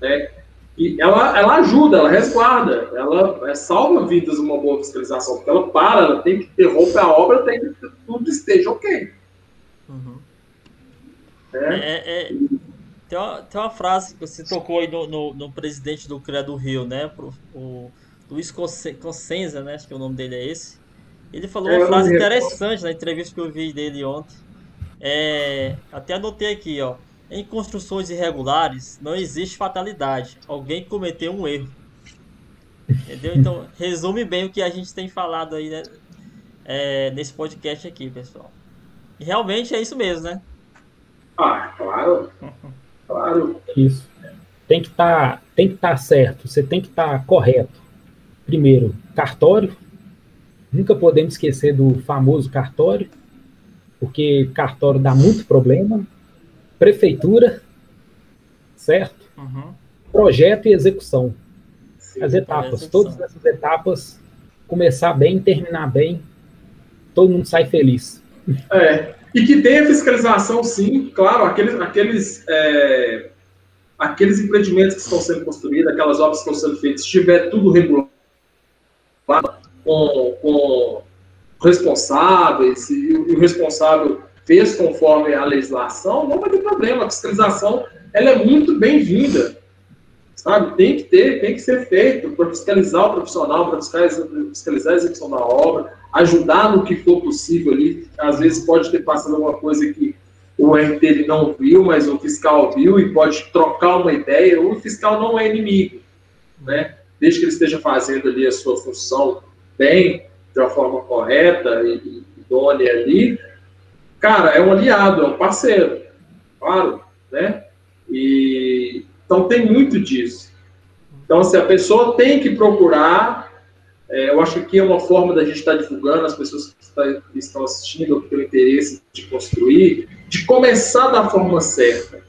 né? E ela, ela ajuda, ela resguarda, ela é, salva vidas uma boa fiscalização, porque ela para, ela tem que interromper a obra, tem que tudo esteja ok. Uhum. É. É, é, tem, uma, tem uma frase que você tocou aí no, no, no presidente do CREA do Rio, né? Pro, o Luiz Consenza, né? Acho que o nome dele é esse. Ele falou é, uma frase interessante na entrevista que eu vi dele ontem. É, até anotei aqui, ó. Em construções irregulares, não existe fatalidade. Alguém cometeu um erro. Entendeu? Então, resume bem o que a gente tem falado aí né? é, nesse podcast aqui, pessoal. E realmente é isso mesmo, né? Ah, claro. Claro. Isso. Tem que estar tá, tem que estar tá certo. Você tem que estar tá correto. Primeiro, cartório. Nunca podemos esquecer do famoso cartório, porque cartório dá muito problema prefeitura, certo? Uhum. Projeto e execução. Sim, As etapas, todas essas etapas, começar bem, terminar bem, todo mundo sai feliz. É, e que tenha fiscalização, sim, claro, aqueles, aqueles, é, aqueles empreendimentos que estão sendo construídos, aquelas obras que estão sendo feitas, se tiver tudo regulado, com, com responsáveis, e o responsável fez conforme a legislação, não vai ter problema. A fiscalização ela é muito bem-vinda. Sabe? Tem que ter, tem que ser feito para fiscalizar o profissional, para fiscalizar a execução da obra, ajudar no que for possível ali. Às vezes pode ter passado alguma coisa que o RT ele não viu, mas o fiscal viu e pode trocar uma ideia. O fiscal não é inimigo, né? Desde que ele esteja fazendo ali a sua função bem, de uma forma correta e, e idônea ali, cara, é um aliado, é um parceiro, claro, né? E, então tem muito disso. Então, se assim, a pessoa tem que procurar, é, eu acho que é uma forma da gente estar divulgando, as pessoas que, está, que estão assistindo, que têm interesse de construir, de começar da forma certa.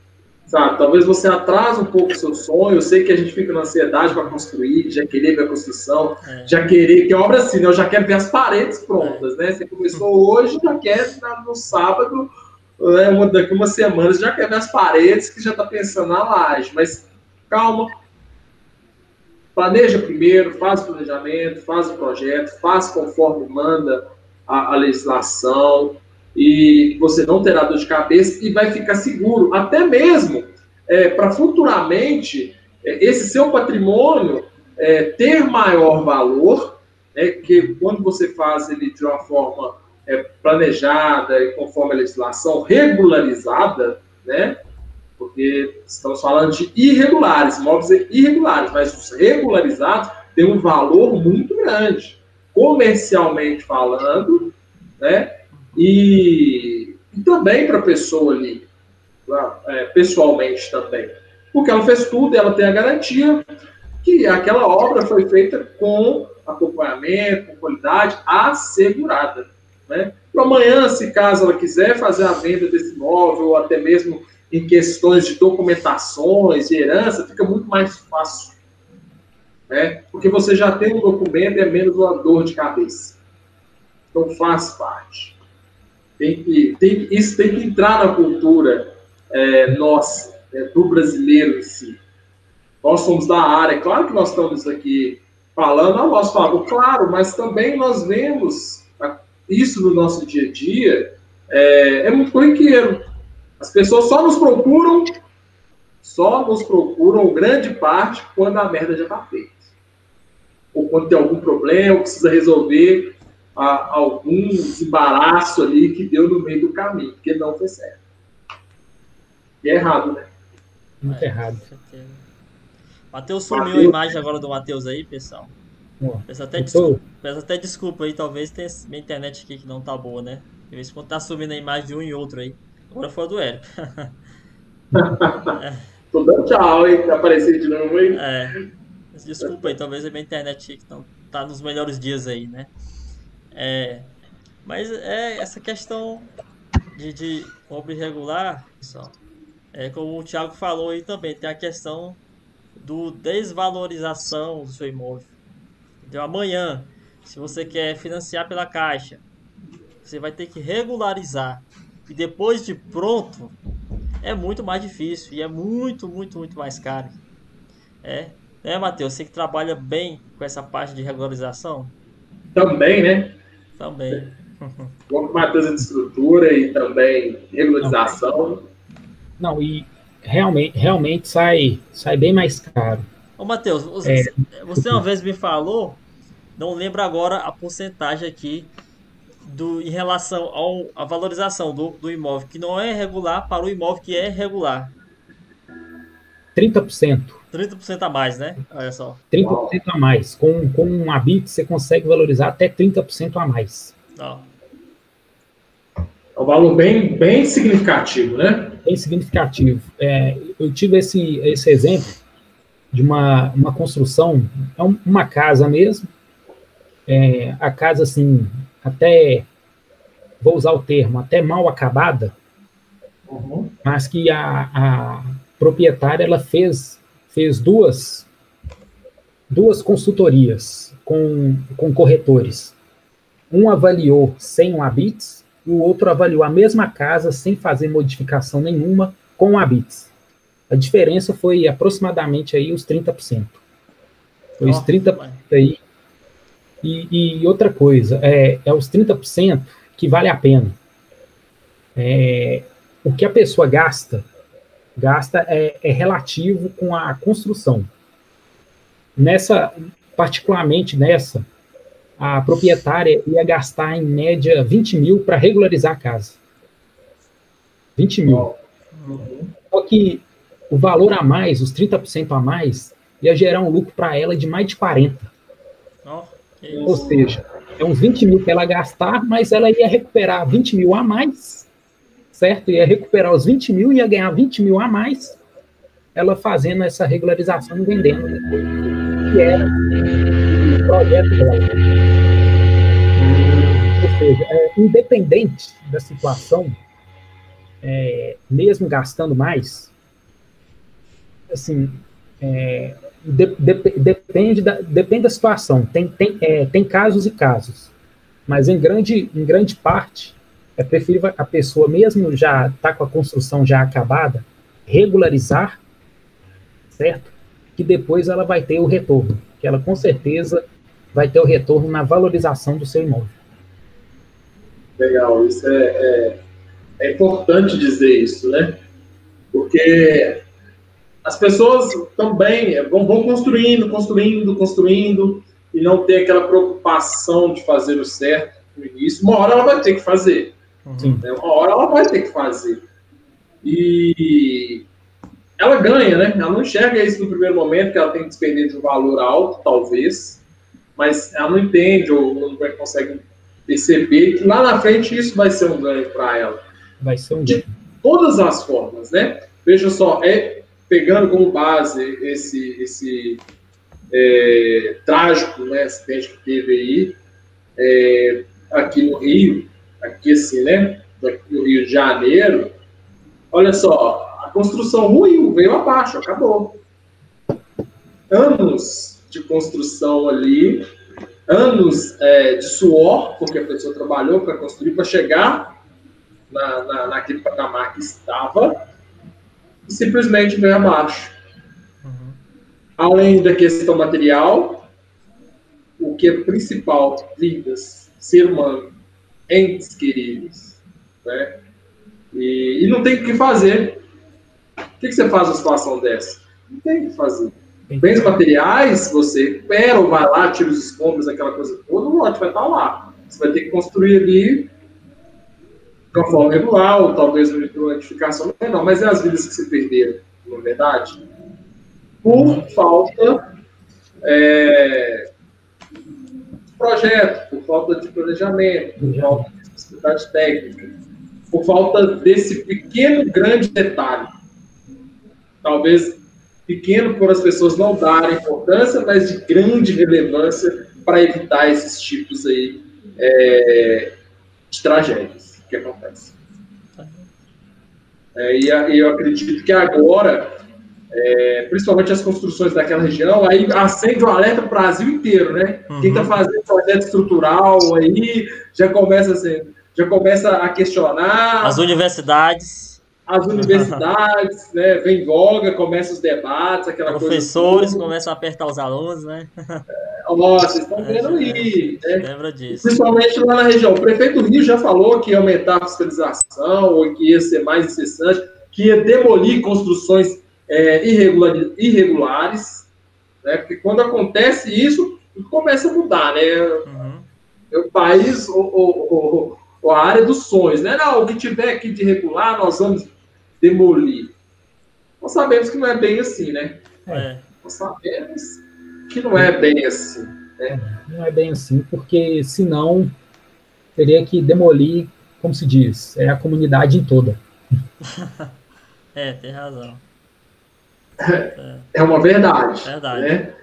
Sabe? Talvez você atrase um pouco o seu sonho. Eu sei que a gente fica na ansiedade para construir, já querer ver a construção, é. já querer, que obra assim, né? eu já quero ver as paredes prontas, é. né? Você começou hoje, já quer no sábado, né? daqui uma semana, você já quer ver as paredes, que já está pensando na laje. Mas calma, planeja primeiro, faz o planejamento, faz o projeto, faz conforme manda a, a legislação, e você não terá dor de cabeça e vai ficar seguro, até mesmo é, para futuramente é, esse seu patrimônio é, ter maior valor, né, que quando você faz ele de uma forma é, planejada e conforme a legislação regularizada, né, porque estamos falando de irregulares, imóveis irregulares, mas os regularizados têm um valor muito grande, comercialmente falando, né, e, e também para a pessoa ali, é, pessoalmente também. Porque ela fez tudo, ela tem a garantia que aquela obra foi feita com acompanhamento, com qualidade assegurada. Né? Para amanhã, se caso ela quiser fazer a venda desse imóvel, ou até mesmo em questões de documentações, de herança, fica muito mais fácil. Né? Porque você já tem um documento e é menos uma dor de cabeça. Então faz parte. Tem que, tem, isso tem que entrar na cultura é, nossa, é, do brasileiro em si. Nós somos da área, claro que nós estamos aqui falando ao nosso favor, claro, mas também nós vemos isso no nosso dia a dia, é, é muito corriqueiro. As pessoas só nos procuram, só nos procuram, grande parte, quando a merda já está feita. Ou quando tem algum problema, precisa resolver a, algum desembaraço ali que deu no meio do caminho, porque não foi certo. E é errado, né? Muito é, errado. Matheus sumiu a imagem agora do Matheus aí, pessoal. Peço até, desculpa, peço até desculpa aí, talvez tenha minha internet aqui que não tá boa, né? De vez em quando tá sumindo a imagem de um e outro aí. Agora foi do Hélio. é. Tô dando tchau, hein? Tá aparecendo de novo aí. É. Desculpa aí, talvez a minha internet que não tá nos melhores dias aí, né? É, mas é essa questão de, de obra irregular, pessoal, é como o Thiago falou aí também, tem a questão do desvalorização do seu imóvel. Então amanhã, se você quer financiar pela caixa, você vai ter que regularizar. E depois de pronto, é muito mais difícil e é muito, muito, muito mais caro. É, né, Matheus? Você que trabalha bem com essa parte de regularização? Também, né? Também. Vamos Matheus de estrutura e também regularização. Não, e realmente, realmente sai, sai bem mais caro. Ô, Matheus, você, é, você uma vez me falou, não lembro agora a porcentagem aqui do, em relação à valorização do, do imóvel que não é regular para o imóvel que é regular. 30%. 30% a mais, né? Olha só. 30% a mais. Com, com um habit, você consegue valorizar até 30% a mais. Ó. É um valor bem, bem significativo, né? Bem significativo. É, eu tive esse, esse exemplo de uma, uma construção, é uma casa mesmo, é, a casa, assim, até, vou usar o termo, até mal acabada, uhum. mas que a, a proprietária, ela fez fez duas, duas consultorias com, com corretores. Um avaliou sem o Habits e o outro avaliou a mesma casa sem fazer modificação nenhuma com Habits. A diferença foi aproximadamente aí os 30%. Foi os 30% aí. E, e, outra coisa, é, é os 30% que vale a pena. É, o que a pessoa gasta gasta é, é relativo com a construção. Nessa, particularmente nessa, a proprietária ia gastar em média 20 mil para regularizar a casa. 20 mil. Só que o valor a mais, os 30% a mais, ia gerar um lucro para ela de mais de 40. Oh, Ou seja, é uns 20 mil que ela gastar, mas ela ia recuperar 20 mil a mais certo? Ia recuperar os 20 mil, ia ganhar 20 mil a mais, ela fazendo essa regularização e vendendo que era o projeto dela. Ou seja, é, independente da situação, é, mesmo gastando mais, assim, é, de, de, depende, da, depende da situação. Tem, tem, é, tem casos e casos. Mas em grande, em grande parte, é preferível a pessoa, mesmo já está com a construção já acabada, regularizar, certo? Que depois ela vai ter o retorno. Que ela com certeza vai ter o retorno na valorização do seu imóvel. Legal, isso é, é, é importante dizer isso, né? Porque as pessoas também vão, vão construindo, construindo, construindo, e não tem aquela preocupação de fazer o certo no início. Uma hora ela vai ter que fazer. Uhum. Né? Uma hora ela vai ter que fazer. E ela ganha, né? Ela não enxerga isso no primeiro momento, que ela tem que despender de um valor alto, talvez, mas ela não entende ou não consegue perceber que lá na frente isso vai ser um ganho para ela. Vai ser um ganho. De todas as formas, né? Veja só, é, pegando como base esse, esse é, trágico né, acidente que teve aí é, aqui no Rio, aqui assim, né? No Rio de Janeiro, olha só, a construção ruiu, veio abaixo, acabou. Anos de construção ali, anos é, de suor, porque a pessoa trabalhou para construir, para chegar na, na, naquele patamar que estava, e simplesmente veio abaixo. Uhum. Além da questão material, o que é principal, vidas, ser humano, entes queridos, né? E, e não tem o que fazer. O que, que você faz numa situação dessa? Não tem o que fazer. Bens materiais, você recupera ou vai lá, tira os escombros, aquela coisa toda, o lote vai estar lá. Você vai ter que construir ali de uma forma regular, ou talvez uma edificação menor, mas é as vidas que se perderam, na é verdade, por falta é, projeto, por falta de planejamento, por falta de especificidade técnica, por falta desse pequeno, grande detalhe. Talvez pequeno por as pessoas não darem importância, mas de grande relevância para evitar esses tipos aí é, de tragédias que acontece. É, e, eu acredito que agora, é, principalmente as construções daquela região, aí acende o alerta para o Brasil inteiro, né? Uhum. Quem está fazendo projeto estrutural aí já começa, assim, já começa a questionar. As universidades as universidades, né, vem voga, começam os debates, aquela Professores coisa começam a apertar os alunos, né? É, nossa, vocês estão vendo é, aí, né? Lembra disso. Principalmente lá na região. O prefeito do Rio já falou que ia aumentar a fiscalização, ou que ia ser mais incessante, que ia demolir construções é, irregulares, né? Porque quando acontece isso, começa a mudar, né? Uhum. O país, o, o, o, a área dos sonhos, né? Não, o que tiver aqui de regular, nós vamos demolir. Nós sabemos que não é bem assim, né? É. Nós sabemos que não é bem assim. Né? Não é bem assim, porque senão teria que demolir, como se diz, é a comunidade em toda. é, tem razão. É, é uma verdade. Verdade. Né?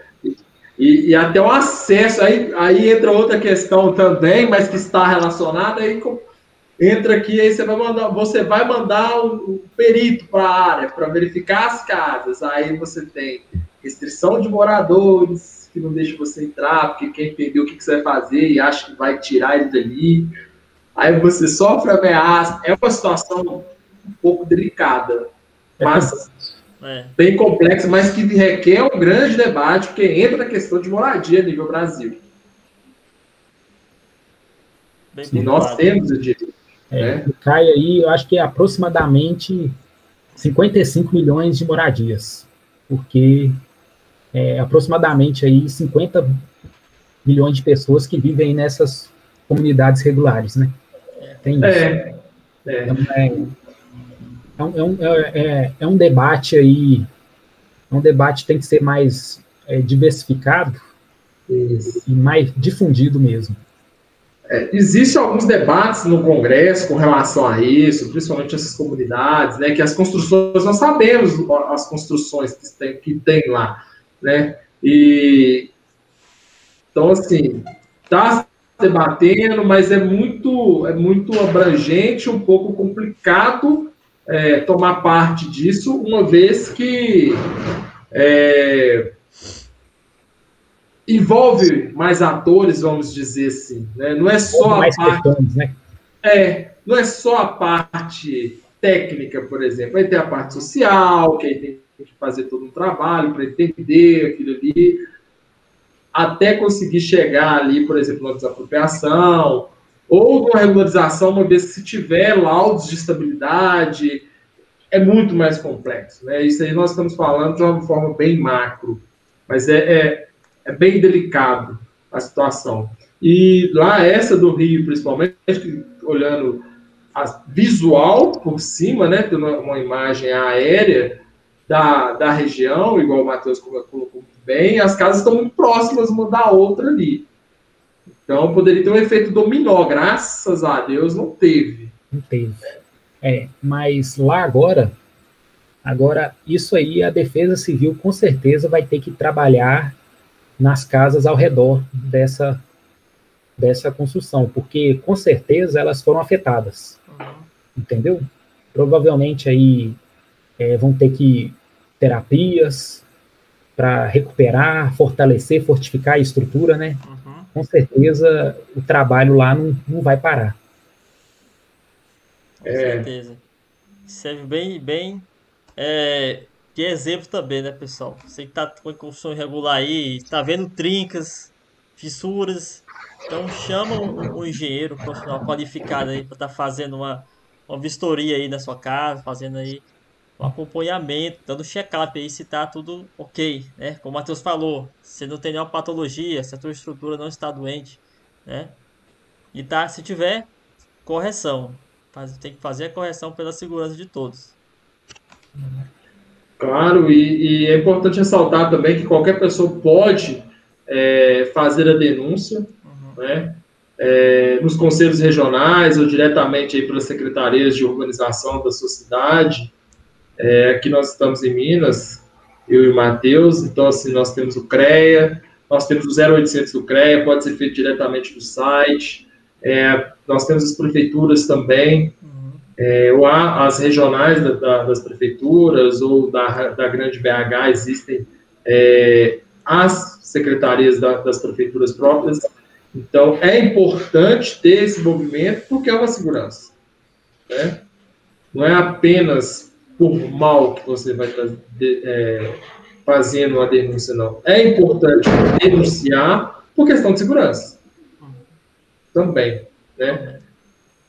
E, e, até o acesso, aí, aí entra outra questão também, mas que está relacionada aí com, entra aqui, aí você vai mandar, você vai mandar o, o perito para a área para verificar as casas. Aí você tem restrição de moradores que não deixa você entrar, porque quem entendeu o que, que você vai fazer e acha que vai tirar ele dali. Aí você sofre ameaça. É uma situação um pouco delicada, mas é. bem complexa, mas que requer um grande debate, porque entra na questão de moradia a nível Brasil. Bem e nós temos o direito é, é. Cai aí, eu acho que é aproximadamente 55 milhões de moradias, porque é aproximadamente aí 50 milhões de pessoas que vivem nessas comunidades regulares, né? Tem isso. É, é. Então, é, é, um, é, é, é um debate aí, é um debate que tem que ser mais é, diversificado isso. e mais difundido mesmo. É, Existem alguns debates no Congresso com relação a isso, principalmente essas comunidades, né, que as construções, nós sabemos as construções que tem, que tem lá, né, e, então, assim, está debatendo, mas é muito, é muito abrangente, um pouco complicado é, tomar parte disso, uma vez que é, envolve mais atores, vamos dizer assim. Né? Não é só a parte. Questões, né? É, não é só a parte técnica, por exemplo. Aí tem a parte social, que aí tem que fazer todo um trabalho para entender aquilo ali, até conseguir chegar ali, por exemplo, na desapropriação, ou numa regularização, uma vez que se tiver laudos de estabilidade, é muito mais complexo. Né? Isso aí nós estamos falando de uma forma bem macro, mas é, é, é bem delicado a situação. E lá, essa do Rio, principalmente, olhando a visual por cima, né, tendo uma imagem aérea da, da região, igual o Matheus colocou bem, as casas estão muito próximas uma da outra ali. Então, poderia ter um efeito dominó. Graças a Deus, não teve. Não teve. É, mas lá agora, agora, isso aí a Defesa Civil com certeza vai ter que trabalhar nas casas ao redor dessa, dessa construção, porque com certeza elas foram afetadas. Uhum. Entendeu? Provavelmente aí é, vão ter que terapias para recuperar, fortalecer, fortificar a estrutura, né? Uhum. Com certeza o trabalho lá não, não vai parar. Com é. certeza. Serve bem, bem é, de exemplo também, né, pessoal? Você que tá com construção irregular aí, tá vendo trincas, fissuras, então chama um, um engenheiro profissional qualificado aí para estar tá fazendo uma, uma vistoria aí na sua casa, fazendo aí um acompanhamento, dando check-up aí se tá tudo ok, né? Como o Matheus falou, se não tem nenhuma patologia, se a tua estrutura não está doente, né? E tá, se tiver, correção. Tem que fazer a correção pela segurança de todos. Claro, e, e é importante ressaltar também que qualquer pessoa pode é, fazer a denúncia, uhum. né? É, nos conselhos regionais ou diretamente aí pelas secretarias de urbanização da sua cidade. É, aqui nós estamos em Minas, eu e o Matheus, então assim, nós temos o CREA, nós temos o 0800 do CREA, pode ser feito diretamente do site, é, nós temos as prefeituras também, é, ou as regionais da, da, das prefeituras ou da, da grande BH existem é, as secretarias da, das prefeituras próprias. Então, é importante ter esse movimento porque é uma segurança. Né? Não é apenas por mal que você vai é, fazendo a denúncia, não. É importante denunciar por questão de segurança. Também. Né?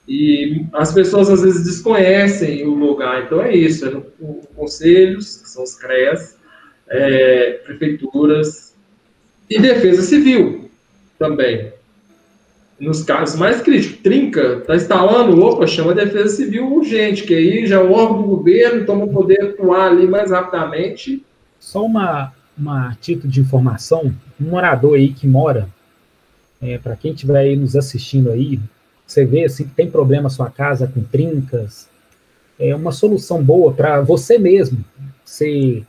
E as pessoas às vezes desconhecem o lugar, então é isso, é no, no conselhos, que são os CREAS, é, prefeituras e defesa civil também. Nos casos mais críticos, trinca, está instalando, opa, chama a defesa civil urgente, que aí já o órgão do governo toma o poder atuar ali mais rapidamente. Só uma, uma título de informação, um morador aí que mora, é, para quem estiver aí nos assistindo aí, você vê assim, que tem problema sua casa com trincas, é uma solução boa para você mesmo, você,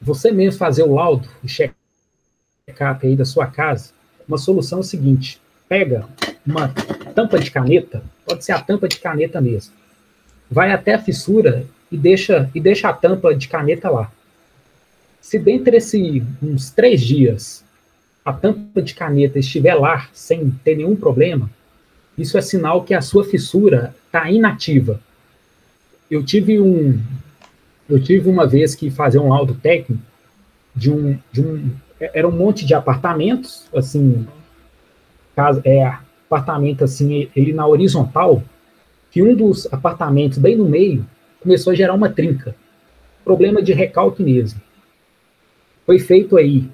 você mesmo fazer o laudo, o check-up aí da sua casa. Uma solução é o seguinte: pega uma tampa de caneta, pode ser a tampa de caneta mesmo, vai até a fissura e deixa, e deixa a tampa de caneta lá. Se dentre esses uns três dias a tampa de caneta estiver lá sem ter nenhum problema, isso é sinal que a sua fissura está inativa. Eu tive um, eu tive uma vez que fazer um laudo técnico de um, de um, era um monte de apartamentos, assim, casa, é apartamento assim, ele na horizontal, que um dos apartamentos bem no meio começou a gerar uma trinca, problema de recalque mesmo. Foi feito aí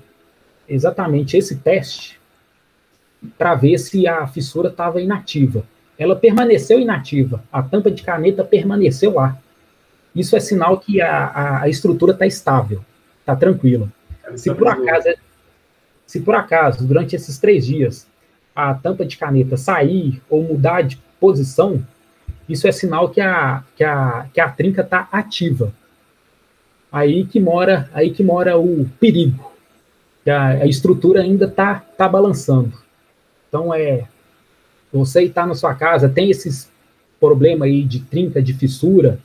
exatamente esse teste para ver se a fissura estava inativa. Ela permaneceu inativa, a tampa de caneta permaneceu lá. Isso é sinal que a, a, a estrutura está estável, está tranquila. Se por acaso, se por acaso durante esses três dias a tampa de caneta sair ou mudar de posição, isso é sinal que a, que a, que a trinca está ativa. Aí que mora, aí que mora o perigo. A, a estrutura ainda está tá balançando. Então, é, você está na sua casa, tem esses, problema aí de trinca, de fissura,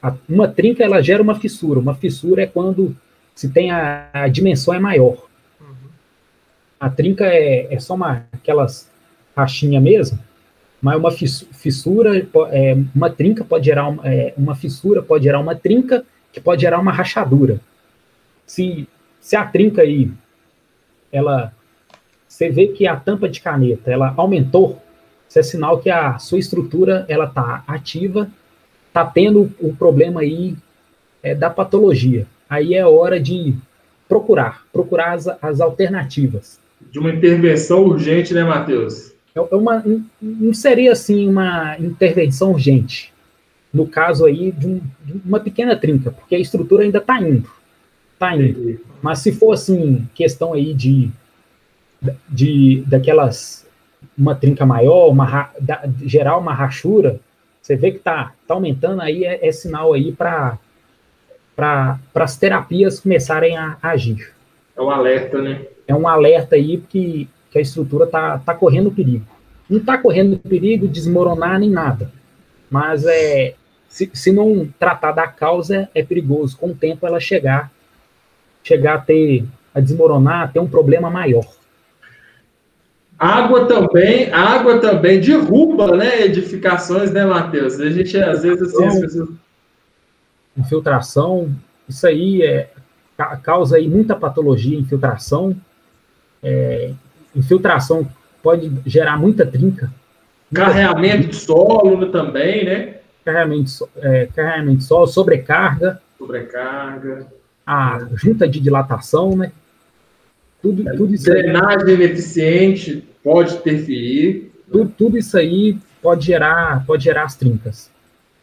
a, uma trinca ela gera uma fissura. Uma fissura é quando se tem a, a dimensão é maior. A trinca é, é só uma, aquelas rachinha mesmo, mas uma fissura, é, uma trinca pode gerar uma, é, uma fissura, pode gerar uma trinca, que pode gerar uma rachadura. Se, se a trinca aí, ela, você vê que a tampa de caneta, ela aumentou, isso é sinal que a sua estrutura, ela está ativa, está tendo o problema aí é, da patologia. Aí é hora de procurar, procurar as, as alternativas. De uma intervenção urgente, né, Matheus? É, é uma, não seria assim uma intervenção urgente, no caso aí de, um, de uma pequena trinca, porque a estrutura ainda está indo, está indo. Mas se for assim questão aí de, de daquelas uma trinca maior, uma da, gerar uma rachura, você vê que está tá aumentando aí é, é sinal aí para para as terapias começarem a, a agir. É um alerta, né? É um alerta aí que que a estrutura está tá correndo perigo. Não está correndo perigo de desmoronar nem nada, mas é, se, se não tratar da causa, é perigoso. Com o tempo, ela chegar, chegar a ter, a desmoronar, a ter um problema maior. Água também, água também derruba, né, edificações, né, Matheus? A gente, às vezes, assim, então, pessoas... Infiltração, isso aí é, causa aí muita patologia, infiltração, é, infiltração pode gerar muita trinca. Carreamento de solo também, né? Carreamento, é, carreamento de solo, sobrecarga. Sobrecarga. A junta de dilatação, né? Tudo, é, tudo isso Drenagem ineficiente pode interferir. Tudo, tudo, isso aí pode gerar, pode gerar as trincas.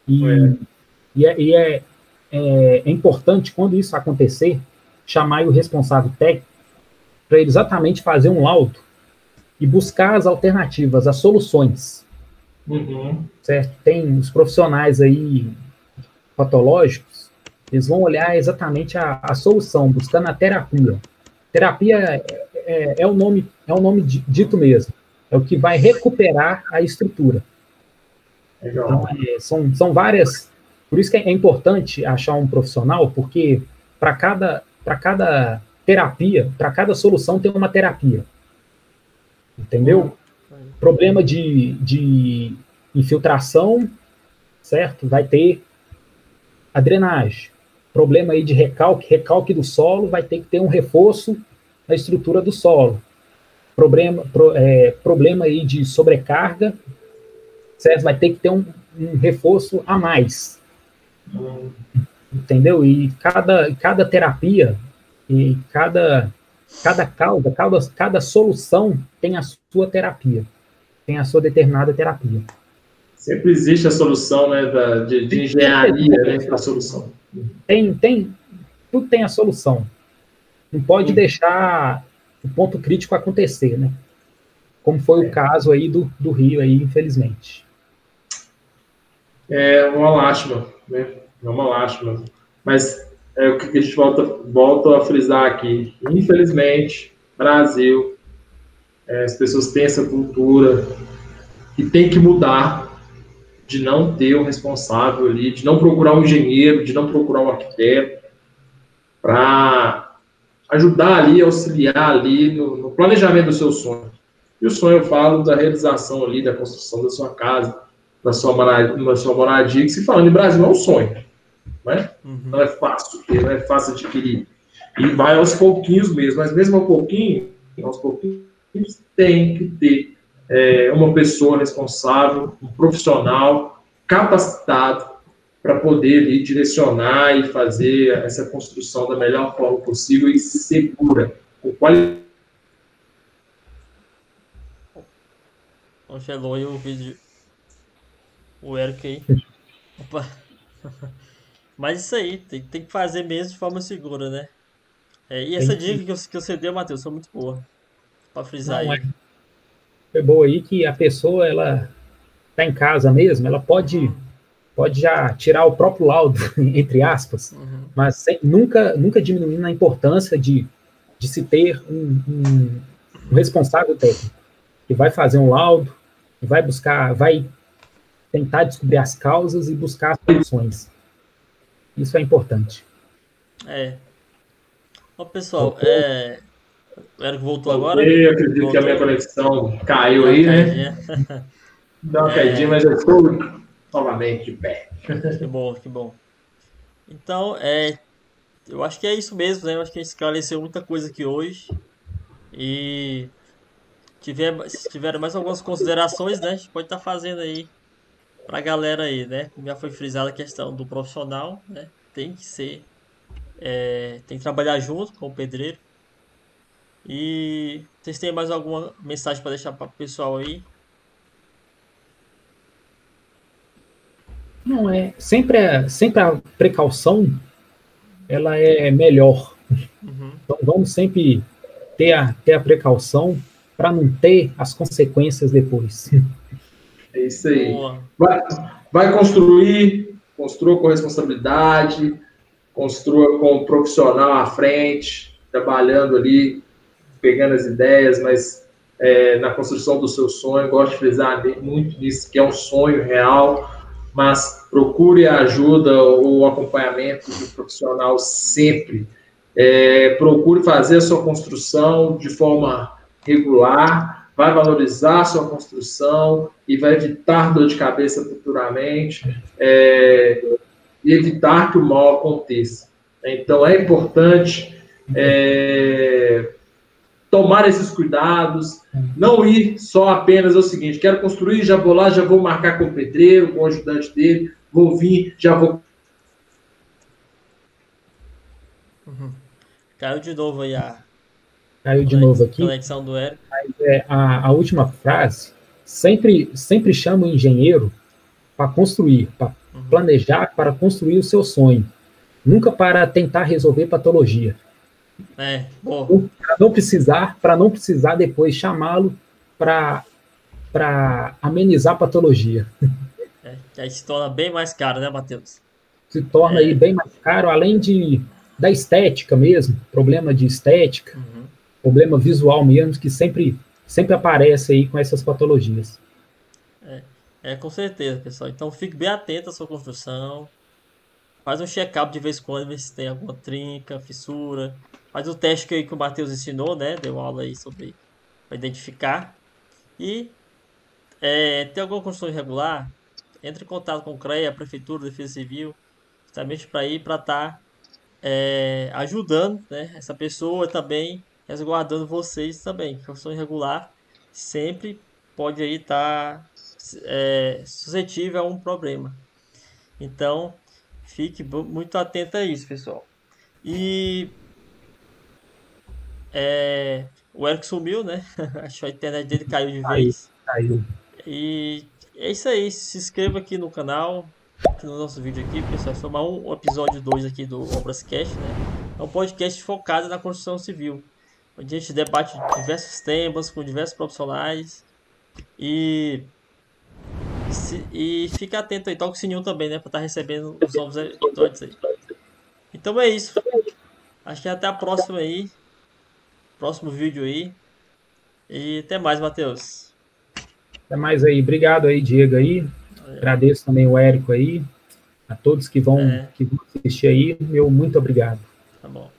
E é, e é, e é, é, é importante, quando isso acontecer, chamar o responsável técnico para exatamente fazer um laudo e buscar as alternativas, as soluções. Uhum. Certo? Tem os profissionais aí patológicos, eles vão olhar exatamente a, a solução, buscando a terapia. Terapia é, é, é, o nome é o nome dito mesmo, é o que vai recuperar a estrutura. Então, é, são, são várias. Por isso que é importante achar um profissional, porque para cada, cada terapia, para cada solução tem uma terapia. Entendeu? Problema de, de infiltração, certo? Vai ter a drenagem. Problema aí de recalque, recalque do solo, vai ter que ter um reforço na estrutura do solo. Problema, pro, é, problema aí de sobrecarga, certo? Vai ter que ter um, um reforço a mais. Entendeu? E cada, cada terapia e cada, cada causa, cada, cada solução tem a sua terapia, tem a sua determinada terapia. Sempre existe a solução né, da, de, de engenharia né, para a solução. Tem, tem, tudo tem a solução. Não pode Sim. deixar o ponto crítico acontecer, né? Como foi é. o caso aí do, do Rio, aí, infelizmente. É uma lástima, né? É uma lástima. Mas é o que a gente volta, volta a frisar aqui. Infelizmente, Brasil, é, as pessoas têm essa cultura e tem que mudar de não ter um responsável ali, de não procurar um engenheiro, de não procurar um arquiteto, para ajudar ali, auxiliar ali no, no, planejamento do seu sonho. E o sonho, eu falo da realização ali, da construção da sua casa, da sua moradia, que se falando em Brasil é um sonho não é? Uhum. Não é fácil não é fácil adquirir. E vai aos pouquinhos mesmo, mas mesmo aos pouquinhos, aos pouquinhos, tem que ter é, uma pessoa responsável, um profissional capacitado para poder ali, direcionar e fazer essa construção da melhor forma possível e segura, com qualidade. Congelou aí o vídeo. O Eric aí. Opa. Mas isso aí, tem, tem que fazer mesmo de forma segura, né? É, e essa dica que, que você deu, Matheus, foi muito boa. Para frisar Não, aí. É, boa aí que a pessoa, ela tá em casa mesmo, ela pode, pode já tirar o próprio laudo, entre aspas, uhum. mas sem, nunca, nunca diminuindo a importância de, de se ter um, um, um responsável técnico que vai fazer um laudo, vai buscar, vai tentar descobrir as causas e buscar as soluções. Isso é importante. É. Ó, pessoal, é... o Érico voltou agora? Eu acredito voltou. que a minha conexão caiu aí, né? Dá uma é... caidinha, mas eu estou novamente de pé. Que bom, que bom. Então, é, eu acho que é isso mesmo, né? Eu acho que a gente esclareceu muita coisa aqui hoje. E tiver, se tiver mais algumas considerações, né? A gente pode estar tá fazendo aí pra galera aí, né? Já foi frisada a questão do profissional, né? Tem que ser. É, tem que trabalhar junto com o pedreiro. E vocês têm mais alguma mensagem para deixar para o pessoal aí? Não é. Sempre, sempre a precaução ela é melhor. Uhum. Então vamos sempre ter a, ter a precaução para não ter as consequências depois. É isso aí. Vai, vai construir, construa com responsabilidade, construa com um profissional à frente, trabalhando ali, pegando as ideias, mas é, na construção do seu sonho. Gosto de frisar muito nisso, que é um sonho real mas procure a ajuda ou acompanhamento do profissional sempre. É, procure fazer a sua construção de forma regular, vai valorizar a sua construção e vai evitar dor de cabeça futuramente é, e evitar que o mal aconteça. Então, é importante é, tomar esses cuidados, não ir só apenas é o seguinte, quero construir, já vou lá, já vou marcar com o pedreiro, com o ajudante dele, vou vir, já vou... Uhum. Caiu de novo aí a... Caiu de novo aqui. Conexão do Érico. É, a, a última frase, sempre, sempre chama o engenheiro para construir, para uhum. planejar, para construir o seu sonho. Nunca para tentar resolver patologia. É, para não precisar, para não precisar depois chamá-lo para para amenizar a patologia. É, que aí se torna bem mais caro, né, Matheus? Se torna é. aí bem mais caro, além de da estética mesmo, problema de estética, uhum. problema visual mesmo, que sempre, sempre aparece aí com essas patologias. É, é, com certeza, pessoal. Então fique bem atento à sua construção. Faz um check-up de vez em quando, ver se tem alguma trinca, fissura, Faz o teste que, que o Matheus ensinou, né? Deu aula aí sobre para identificar. E é, tem alguma construção irregular, entre em contato com o CREA, a Prefeitura, a Defesa Civil, justamente para ir para estar tá, é, ajudando né, essa pessoa também, resguardando vocês também. Construção irregular sempre pode aí estar tá, é, suscetível a um problema. Então, fique muito atento a isso, pessoal. E é, o Eric sumiu, né? Acho que a internet dele caiu de vez. Caiu. E é isso aí. Se inscreva aqui no canal, aqui no nosso vídeo aqui, pessoal. Foi um episódio 2 aqui do Obras Cast, né? É um podcast focado na construção civil. Onde a gente debate diversos temas com diversos profissionais. E se, e fica atento aí, toca o sininho também, né? Pra estar tá recebendo os novos episódios aí. Então é isso. Acho que até a próxima aí próximo vídeo aí. E até mais, Matheus. Até mais aí. Obrigado aí, Diego aí. É. Agradeço também o Érico aí. A todos que vão, é. que vão assistir aí, meu muito obrigado. Tá bom.